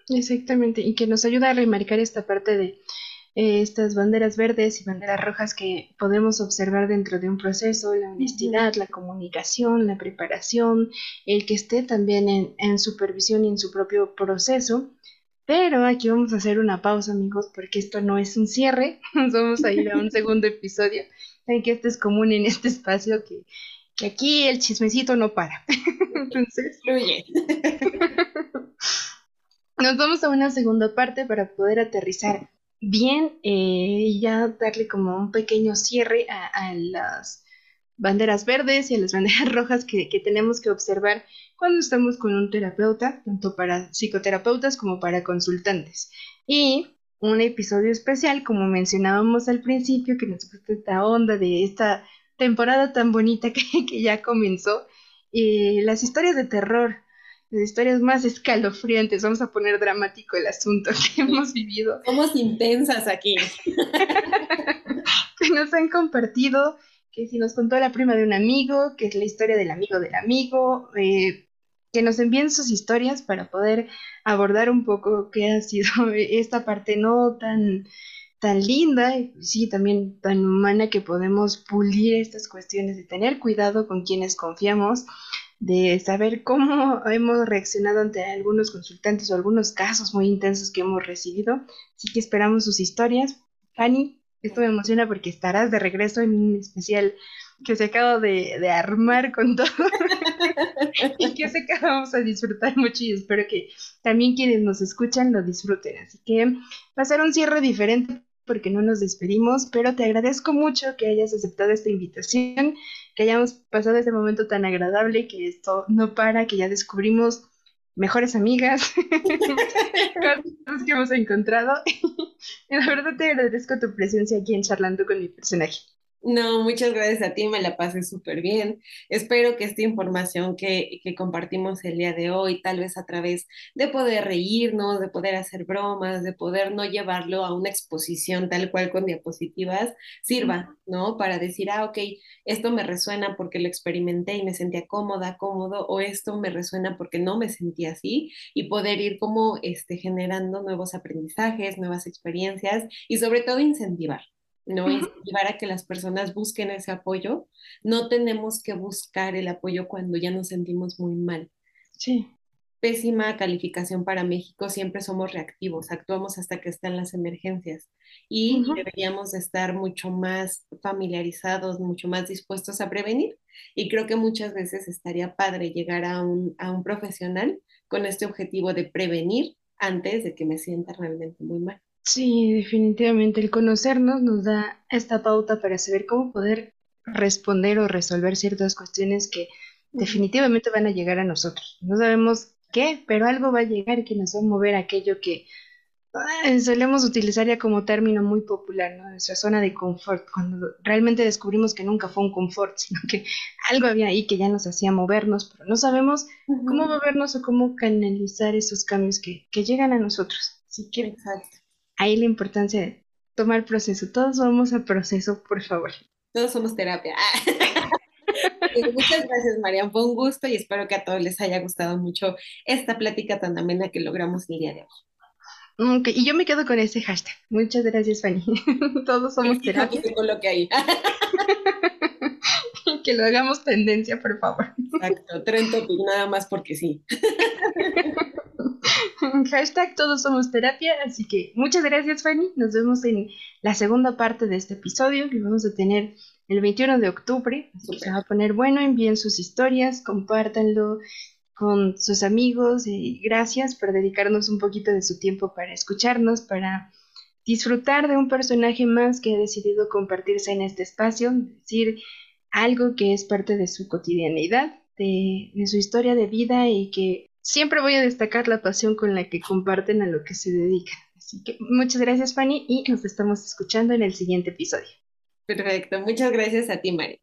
exactamente, y que nos ayuda a remarcar esta parte de eh, estas banderas verdes y banderas rojas que podemos observar dentro de un proceso, la honestidad, la comunicación, la preparación, el que esté también en, en supervisión y en su propio proceso. Pero aquí vamos a hacer una pausa, amigos, porque esto no es un cierre. vamos a ir a un segundo episodio. Saben que esto es común en este espacio, que, que aquí el chismecito no para. Entonces, fluye. Nos vamos a una segunda parte para poder aterrizar bien eh, ya darle como un pequeño cierre a, las banderas verdes y a las banderas rojas que, que, tenemos que observar cuando estamos con un terapeuta, tanto para psicoterapeutas como para consultantes. Y un episodio especial, como mencionábamos al principio, que nos gusta esta onda de esta temporada tan bonita que, que ya comenzó, y las historias de terror las historias más escalofriantes, vamos a poner dramático el asunto que hemos vivido. Somos intensas aquí. que nos han compartido, que si nos contó la prima de un amigo, que es la historia del amigo del amigo, eh, que nos envíen sus historias para poder abordar un poco qué ha sido esta parte no tan tan linda y sí también tan humana que podemos pulir estas cuestiones de tener cuidado con quienes confiamos de saber cómo hemos reaccionado ante algunos consultantes o algunos casos muy intensos que hemos recibido. Así que esperamos sus historias. Fanny, esto me emociona porque estarás de regreso en un especial que se acaba de, armar con todo y que sé que vamos a disfrutar mucho y espero que también quienes nos escuchan lo disfruten. Así que va a ser un cierre diferente porque no nos despedimos, pero te agradezco mucho que hayas aceptado esta invitación, que hayamos pasado este momento tan agradable, que esto no para, que ya descubrimos mejores amigas, cosas que hemos encontrado. y la verdad te agradezco tu presencia aquí en Charlando con mi personaje. No, muchas gracias a ti, me la pasé súper bien. Espero que esta información que, que, compartimos el día de hoy, tal vez a través de poder reírnos, de poder hacer bromas, de poder no llevarlo a una exposición tal cual con diapositivas, sirva, ¿no? Para decir, ah, ok, esto me resuena porque lo experimenté y me sentía cómoda, cómodo, o esto me resuena porque no me sentía así, y poder ir como este, generando nuevos aprendizajes, nuevas experiencias y sobre todo incentivar. ¿No? Incentivar a que las personas busquen ese apoyo. No tenemos que buscar el apoyo cuando ya nos sentimos muy mal. Sí. Pésima calificación para México, siempre somos reactivos, actuamos hasta que están las emergencias y deberíamos estar mucho más familiarizados, mucho más dispuestos a prevenir. Y creo que muchas veces estaría padre llegar a un, a un profesional con este objetivo de prevenir antes de que me sienta realmente muy mal. Sí, definitivamente el conocernos nos da esta pauta para saber cómo poder responder o resolver ciertas cuestiones que definitivamente van a llegar a nosotros. No sabemos qué, pero algo va a llegar que nos va a mover aquello que ah, solemos utilizar ya como término muy popular, ¿no? Nuestra zona de confort, cuando realmente descubrimos que nunca fue un confort, sino que algo había ahí que ya nos hacía movernos, pero no sabemos cómo movernos o cómo canalizar esos cambios que, que llegan a nosotros. Así que Exacto ahí la importancia de tomar proceso. Todos vamos a proceso, por favor. Todos somos terapia. Muchas gracias, Marian. Fue un gusto y espero que a todos les haya gustado mucho esta plática tan amena que logramos el día de hoy. Okay, y yo me quedo con ese hashtag. Muchas gracias, Fanny. Todos somos terapia. Que ahí. que lo hagamos tendencia, por favor. Exacto, tren topic, nada más porque sí. Hashtag todos somos terapia, así que muchas gracias Fanny, nos vemos en la segunda parte de este episodio que vamos a tener el 21 de octubre, se va a poner bueno, envíen sus historias, compártanlo con sus amigos y gracias por dedicarnos un poquito de su tiempo para escucharnos, para disfrutar de un personaje más que ha decidido compartirse en este espacio, decir algo que es parte de su cotidianidad, de, de su historia de vida y que Siempre voy a destacar la pasión con la que comparten a lo que se dedican. Así que muchas gracias, Fanny, y nos estamos escuchando en el siguiente episodio. Perfecto, muchas gracias a ti, Mari.